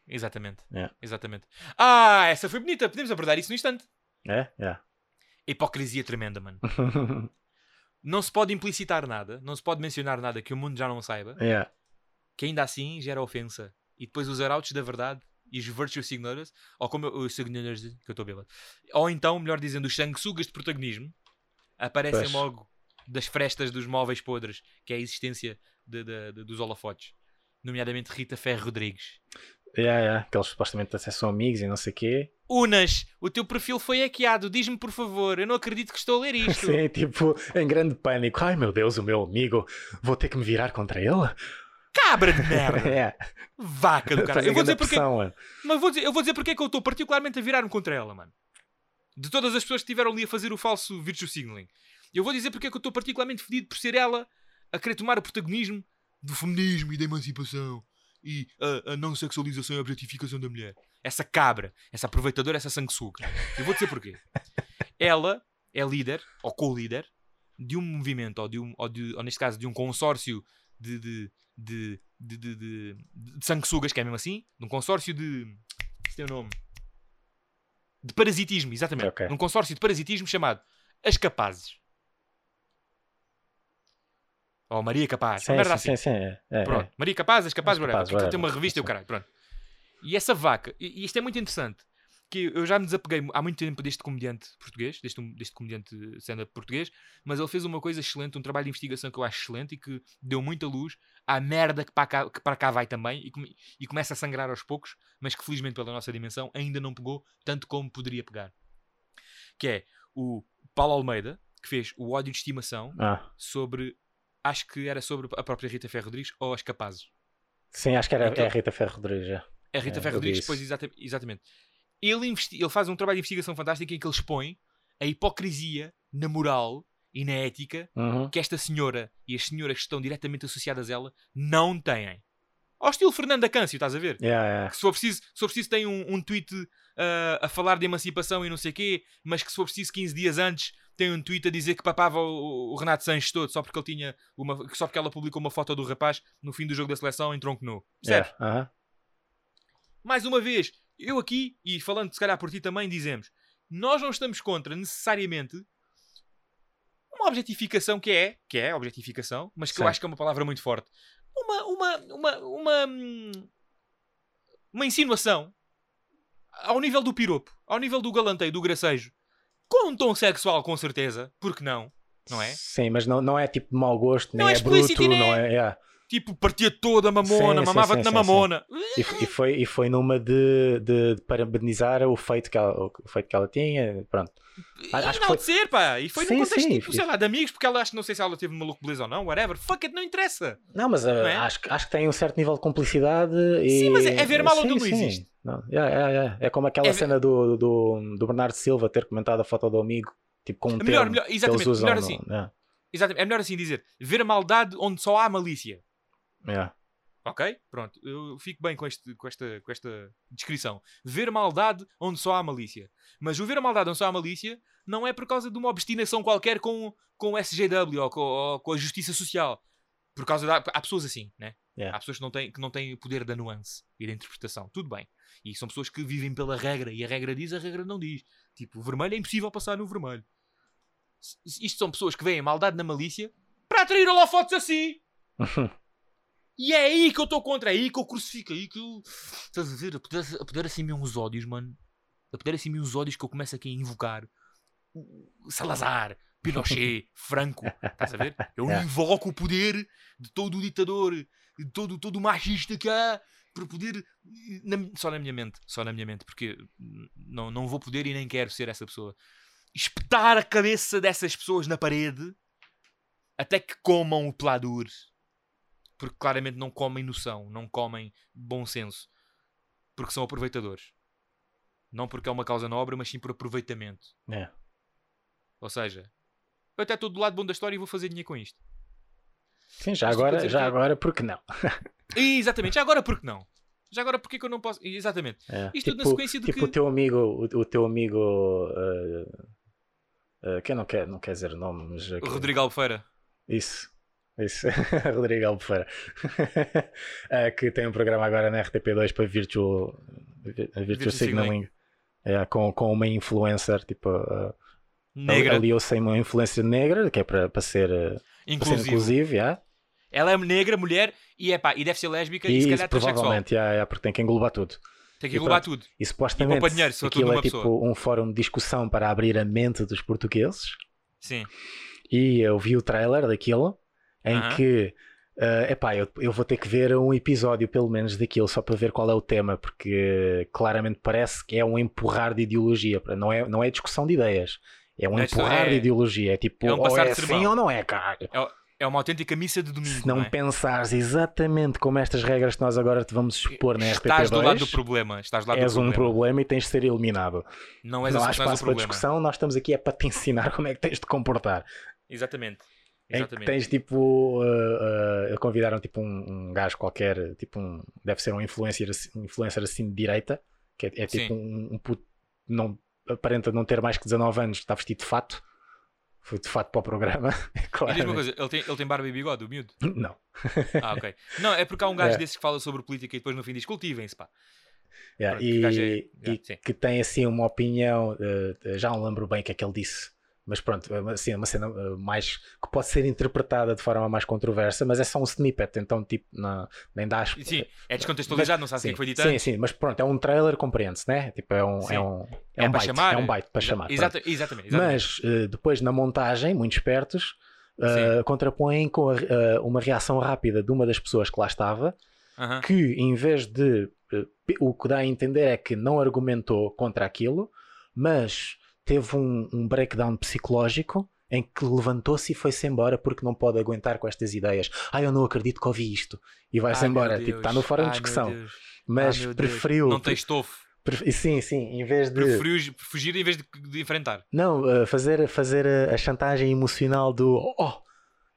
Exatamente. É. Exatamente. Ah, essa foi bonita. Podemos abordar isso no instante. É? É. Hipocrisia tremenda, mano. Não se pode implicitar nada, não se pode mencionar nada que o mundo já não saiba, é. que ainda assim gera ofensa. E depois os arautos da verdade e os virtue signalers, ou como eu- os signalers, que eu estou bêbado, ou então, melhor dizendo, os sanguessugas de protagonismo, aparecem Pois. logo das frestas dos móveis podres, que é a existência de- de- de- dos holofotes. Nomeadamente Rita Ferro Rodrigues. É, é. Que eles supostamente até são amigos e não sei o quê. Unas, o teu perfil foi hackeado, diz-me por favor, eu não acredito que estou a ler isto. Sim, tipo, em grande pânico. Ai meu Deus, o meu amigo, vou ter que me virar contra ele? Cabra de merda! É. Vaca do caralho. Eu vou dizer porque, pressão, mano. mas vou dizer, eu vou dizer porque é que eu estou particularmente a virar-me contra ela, mano. De todas as pessoas que estiveram ali a fazer o falso virtue signaling. Eu vou dizer porque é que eu estou particularmente fedido por ser ela a querer tomar o protagonismo do feminismo e da emancipação e a, a não sexualização e a objetificação da mulher. Essa cabra, essa aproveitadora, essa sanguessuga. Eu vou dizer porquê. Ela é líder, ou co-líder, de um movimento, ou, de um, ou, de, ou neste caso de um consórcio de, de, de, de, de, de, de sanguessugas, que é mesmo assim, de um consórcio de. Se tem o nome. De parasitismo, exatamente. Ok. De um consórcio de parasitismo chamado As Capazes. Ou Maria Capaz. Sim, merda sim, assim. sim, sim, é, é, Pronto. é. Maria Capaz, as Capazes, As whatever. Aquilo tem uma revista e o caralho. Pronto. E essa vaca, e isto é muito interessante, que eu já me desapeguei há muito tempo deste comediante português, deste, deste comediante stand-up português, mas ele fez uma coisa excelente, um trabalho de investigação que eu acho excelente e que deu muita luz à merda que para cá, que para cá vai também e, come- e começa a sangrar aos poucos, mas que felizmente pela nossa dimensão ainda não pegou tanto como poderia pegar. Que é o Paulo Almeida, que fez o ódio de estimação Ah, sobre, acho que era sobre a própria Rita Ferro Rodrigues ou as Capazes. sim, acho que era Então- é a Rita Ferro Rodrigues. é. A Rita É, Ferro Rodrigues, depois, exata- exatamente. Ele, ele faz um trabalho de investigação fantástico em que ele expõe a hipocrisia na moral e na ética Uhum. que esta senhora e as senhoras que estão diretamente associadas a ela não têm. Ao estilo Fernanda Câncio, estás a ver? Yeah, yeah. Que se for preciso, se for preciso tem um, um tweet ah, a falar de emancipação e não sei quê, mas que se for preciso 15 dias antes tem um tweet a dizer que papava o, o Renato Sanches todo só porque ele tinha uma, só porque ela publicou uma foto do rapaz no fim do jogo da seleção em tronco nu. Percebes? Yeah, aham. mais uma vez, eu aqui, e falando se calhar por ti também, dizemos: nós não estamos contra necessariamente uma objetificação que é, que é objetificação, mas que eu Sim. acho que é uma palavra muito forte. Uma, uma, uma, uma, hum, uma insinuação ao nível do piropo, ao nível do galanteio, do gracejo, com um tom sexual, com certeza, porque não? Não é? Sim, mas não, não é tipo mau gosto, nem Não é é, bruto, nem não é- é. Tipo, partia toda a mamona, mamava-te sim, na sim, mamona. E, e foi, e foi numa de, de, de parabenizar o feito, que ela, o feito que ela tinha. Pronto. E Acho que foi- enaltecer, pá. E foi Sim, num contexto sim, tipo, sei lá, de amigos, porque ela acho que não sei se ela teve maluco beleza ou não, whatever. Fuck it, não interessa. Não, mas uh, Não é? acho, que- acho que tem um certo nível de cumplicidade. E... Sim, mas é- é ver mal onde não existe. Não, yeah, yeah. É como aquela É cena do, do, do Bernardo Silva ter comentado a foto do amigo, tipo com um É melhor, termo melhor, exatamente, melhor no- assim. yeah, Exatamente, é melhor assim dizer. Ver a maldade onde só há malícia. Yeah. Ok? Pronto, eu fico bem com, este, com, esta, com esta descrição. Ver maldade onde só há malícia. Mas o ver a maldade onde só há malícia não é por causa de uma obstinação qualquer com, com o SGW ou com, ou com a justiça social. Por causa da. Há pessoas assim, né? Yeah. Há pessoas que não, têm, que não têm o poder da nuance e da interpretação. Tudo bem. E são pessoas que vivem pela regra e a regra diz, a regra não diz. Tipo, o vermelho é impossível passar no vermelho. Isto são pessoas que veem a maldade na malícia para atrair holofotes assim. E é aí que eu estou contra, é aí que eu crucifico, é aí que eu. Estás a ver? A poder, a poder assim uns ódios, mano. A poder assim uns ódios que eu começo aqui a invocar. Salazar, Pinochet, Franco. Estás a ver? Eu Yeah. invoco o poder de todo o ditador, de todo, todo o machista que há, para poder. na- só na minha mente, só na minha mente, porque não, não vou poder e nem quero ser essa pessoa. Espetar a cabeça dessas pessoas na parede até que comam o pladur porque claramente não comem noção, não comem bom senso, porque são aproveitadores. Não porque é uma causa nobre, mas sim por aproveitamento. Yeah. Ou seja, eu até estou do lado bom da história e vou fazer dinheiro com isto. Sim, já agora, já que- agora, porque não? Exatamente, já agora porque não? Já agora porque que eu não posso. Exatamente. É, Isto tudo na tipo, sequência de tipo que- o teu amigo, o, o teu amigo, uh, uh, que não quer, não quer dizer nome, mas O aquele- Rodrigo Albufeira. Isso, isso, Rodrigo Albufeira, Eh, que tem um programa agora na RTP2 para Virtual, Virtual, Virtual Signaling, É, com, com uma influencer, tipo, uh, Negra. aliou-se uma influencer negra, que é para, para ser, uh, para ser yeah. Ela é negra, mulher e, epá, e deve ser lésbica e, e se calhar provavelmente, yeah, yeah, porque tem que englobar tudo. Tem que e englobar tudo. E supostamente poupa dinheiro, aquilo é tipo pessoa. um fórum de discussão para abrir a mente dos portugueses. Sim. E eu vi o trailer daquilo em que eh, epá, eu, eu vou ter que ver um episódio pelo menos daquilo só para ver qual é o tema, porque claramente parece que é um empurrar de ideologia, para- não é, não é discussão de ideias, é um é empurrar é- de ideologia, é tipo, é um ou é sermão. ou não é, caralho. É uma autêntica missa de domingo. Se não não é? pensares exatamente como estas regras que nós agora te vamos expor na Estás do lado do RTP2, problema. Estás do lado és do um problema. problema e tens de ser eliminado. Não és não a há espaço para problema. discussão, nós estamos aqui é para te ensinar como é que tens de comportar. Exatamente. Em que Exatamente. tens tipo. Uh, uh, convidaram tipo um, um gajo qualquer, tipo um. Deve ser um influencer, assim- um influencer assim de direita, que é, é tipo um, um puto. Não, aparenta não ter mais que 19 anos, está vestido de fato. Foi de fato para o programa. E diz-me uma coisa, ele tem, ele tem barba e bigode, o miúdo? Não. Ah, ok. Não, é porque há um gajo É. desses que fala sobre política e depois no fim diz cultivem-se, pá. Yeah, Pronto, que é- e, yeah, e que tem assim uma opinião, uh, já não lembro bem o que é que ele disse, mas pronto, é uma- assim, uma cena uh, mais que pode ser interpretada de forma mais controversa, mas é só um snippet, então tipo, não, nem dá as- sim, é descontextualizado, não sabes o que é foi dito sim, sim, mas pronto, é um trailer, compreende-se, né? Tipo, é um, Sim. é um, é É um para byte, chamar. é um byte para chamar. Pronto. exatamente, exatamente. Mas eh, depois na montagem, muito espertos, eh, Sim. contrapõem com a- eh, uma reação rápida de uma das pessoas que lá estava, Aham. que em vez de eh, pe- o que dá a entender é que não argumentou contra aquilo, mas teve um, um breakdown psicológico em que levantou-se e foi-se embora porque não pode aguentar com estas ideias. Ah, eu não acredito que ouvi isto. E vai-se embora. Tipo, está no fórum de discussão. Mas Ai, preferiu. Não tem estofo. pref- Sim, sim, em vez de. Preferiu fugir em vez de, de enfrentar. Não, uh, fazer, fazer a, a chantagem emocional do oh,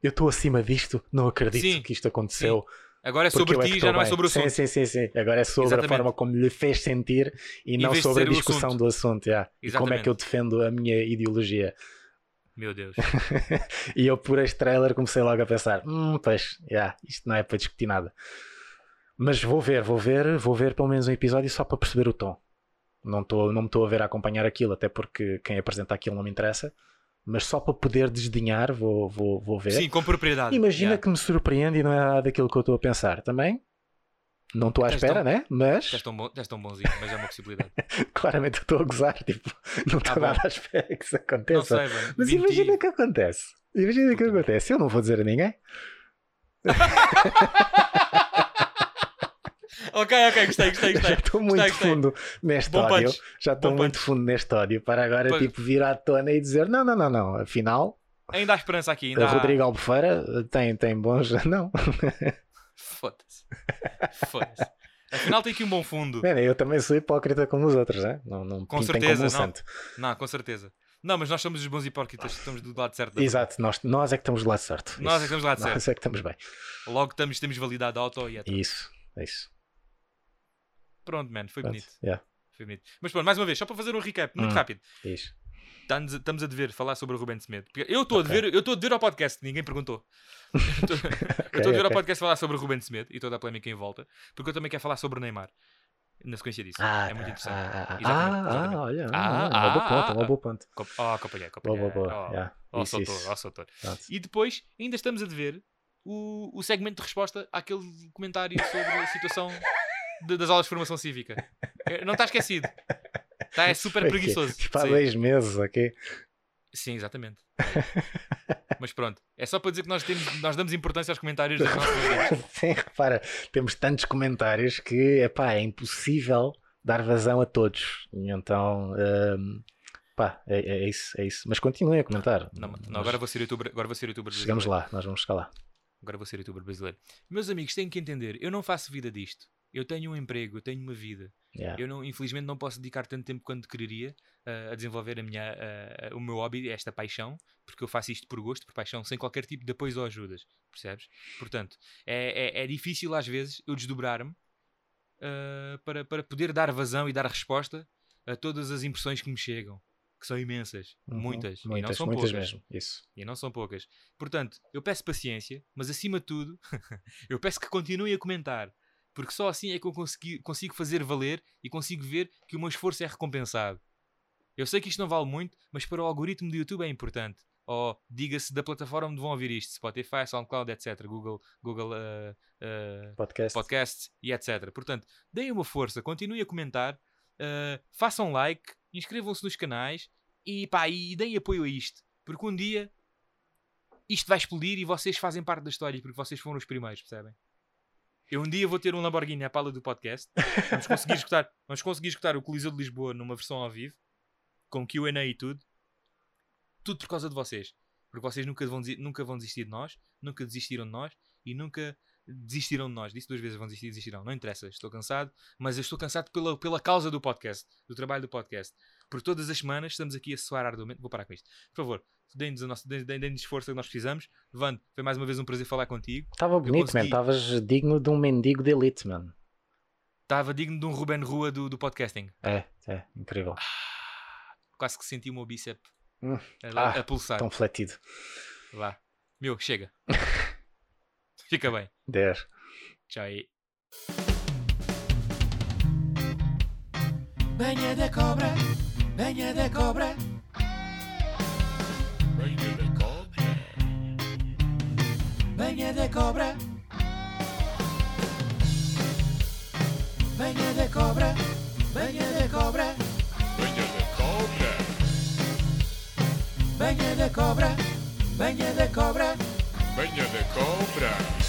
eu estou acima disto, não acredito Sim, que isto aconteceu. Agora é sobre é ti, já não é bem." sobre o assunto. Sim, sim, sim, sim. Agora é sobre Exatamente. a forma como lhe fez sentir e Em não sobre a discussão assunto. do assunto. yeah. E como é que eu defendo a minha ideologia. Meu Deus. e eu, por este trailer, comecei logo a pensar: hum, pois, yeah, isto não é para discutir nada. Mas vou ver, vou ver, vou ver pelo menos um episódio só para perceber o tom. Não, tô, não me estou a ver a acompanhar aquilo, até porque quem apresenta aquilo não me interessa. Mas só para poder desdenhar, vou, vou, vou ver. Sim, com propriedade. Imagina Yeah. que me surpreende e não é nada daquilo que eu estou a pensar. Também não estou à espera, tão- né? Mas Estás tão, bom, tão bonzinho, mas é uma possibilidade. claramente eu estou a gozar. Tipo, não estou bom. nada à espera que isso não aconteça. sei, mano. Mas 20 imagina que acontece. Imagina que acontece. Eu não vou dizer a ninguém. Ok, ok, gostei, gostei, Já gostei. estou muito Gostei, gostei. fundo neste Bom ódio. punch. Já estou muito punch. fundo neste ódio para agora tipo vir à tona e dizer não, não, não, não. Afinal, Ainda há esperança aqui. Ainda a há... Rodrigo Albufeira tem, tem bons. Não. Foda-se. Foda-se. Afinal tem aqui um bom fundo. Man, eu também sou hipócrita como os outros, né? não, não Com certeza, como um não. santo. Não, com certeza. Não, mas nós somos os bons hipócritas, estamos do lado certo. Exato, nós, nós é que estamos do lado certo. Nós é que Isso. estamos do lado Nós certo. é que estamos bem. Logo estamos, temos validade auto e etc. Isso, é isso. Pronto, man, foi bonito. yeah, Foi bonito. Mas pronto, mais uma vez, só para fazer um recap, muito Hum. rápido. isso. Estamos a, estamos a dever falar sobre o Ruben Semedo. Eu estou a dever, eu estou a dever ao podcast, ninguém perguntou. Eu estou- estou a dever ao ok. podcast falar sobre o Ruben Semedo e toda a polémica em volta, porque eu também quero falar sobre o Neymar. Na sequência disso. Ah, é muito tá. interessante. Ah, ah, Exatamente, ah, exatamente. ah, olha, Ah, ah, ah, uma boa ponta, ah, ah. ponta. Cop- Oh, copaguei. boa, boa. Oh, yeah. oh, Isso, oh. E depois ainda estamos a dever o, o segmento de resposta àquele comentário sobre a situação de- das aulas de formação cívica. Eh, Não está esquecido. Está, é super preguiçoso. Há Sim. dois meses, ok? Sim, exatamente. Mas pronto, é só para dizer que nós, temos, nós damos importância aos comentários nossos ouvintes. Sim, repara, temos tantos comentários que epá, é impossível dar vazão a todos. Então, hum, pá, é, é isso, é isso. Mas continuem a comentar. Não, não, agora vou ser youtuber, agora vou ser youtuber brasileiro. Chegamos lá, nós vamos chegar lá. Agora vou ser youtuber brasileiro. Meus amigos, têm que entender, eu não faço vida disto. Eu tenho um emprego, eu tenho uma vida. Yeah. Eu não, infelizmente não posso dedicar tanto tempo quanto quereria ah, a desenvolver a minha, ah, o meu hobby, esta paixão, porque eu faço isto por gosto, por paixão, sem qualquer tipo de apoio ou ajudas, percebes? Portanto, é, é, é difícil às vezes eu desdobrar-me ah, para, para poder dar vazão e dar resposta a todas as impressões que me chegam, que são imensas, Uhum. muitas, e não Muitas, são muitas poucas. mesmo. Isso. E não são poucas. Portanto, eu peço paciência, mas acima de tudo, eu peço que continuem a comentar. Porque só assim é que eu consegui- consigo fazer valer e consigo ver que o meu esforço é recompensado. Eu sei que isto não vale muito, mas para o algoritmo do YouTube é importante. Ou diga-se da plataforma onde vão ouvir isto: Spotify, SoundCloud, etc. Google, Google uh, uh, Podcast. Podcasts e etc. Portanto, deem uma força, continuem a comentar, uh, façam like, inscrevam-se nos canais e, pá, e deem apoio a isto. Porque um dia isto vai explodir e vocês fazem parte da história porque vocês foram os primeiros, percebem? Eu um dia vou ter um Lamborghini à pala do podcast. Vamos conseguir escutar, vamos conseguir escutar o Coliseu de Lisboa numa versão ao vivo, com QA e tudo. Tudo por causa de vocês. Porque vocês nunca vão, nunca vão desistir de nós, nunca desistiram de nós e nunca desistirão de nós. Disse duas vezes vão desistir, desistirão. Não interessa, estou cansado, mas eu estou cansado pela, pela causa do podcast, do trabalho do podcast. Por todas as semanas estamos aqui a soar arduamente. Vou parar com isto. Por favor, deem-nos a nossa- deem- deem- deem-nos força que nós precisamos. Vando, foi mais uma vez um prazer falar contigo. Estava bonito, consegui- man. Estavas digno de um mendigo de elite, mano. Estava digno de um Ruben Rua do, do podcasting. É, é, incrível. Quase que senti o meu bíceps Hum. a, Ah, a pulsar. Tão fletido. Vá. Meu, chega. Fica bem. 10. Tchau aí. Venha de cobra, venha de cobra, Venha de cobra. venha de cobra. Venha de cobra, venha de cobra, Venha de cobra. venha de cobra, venha de cobra. Venha de cobra.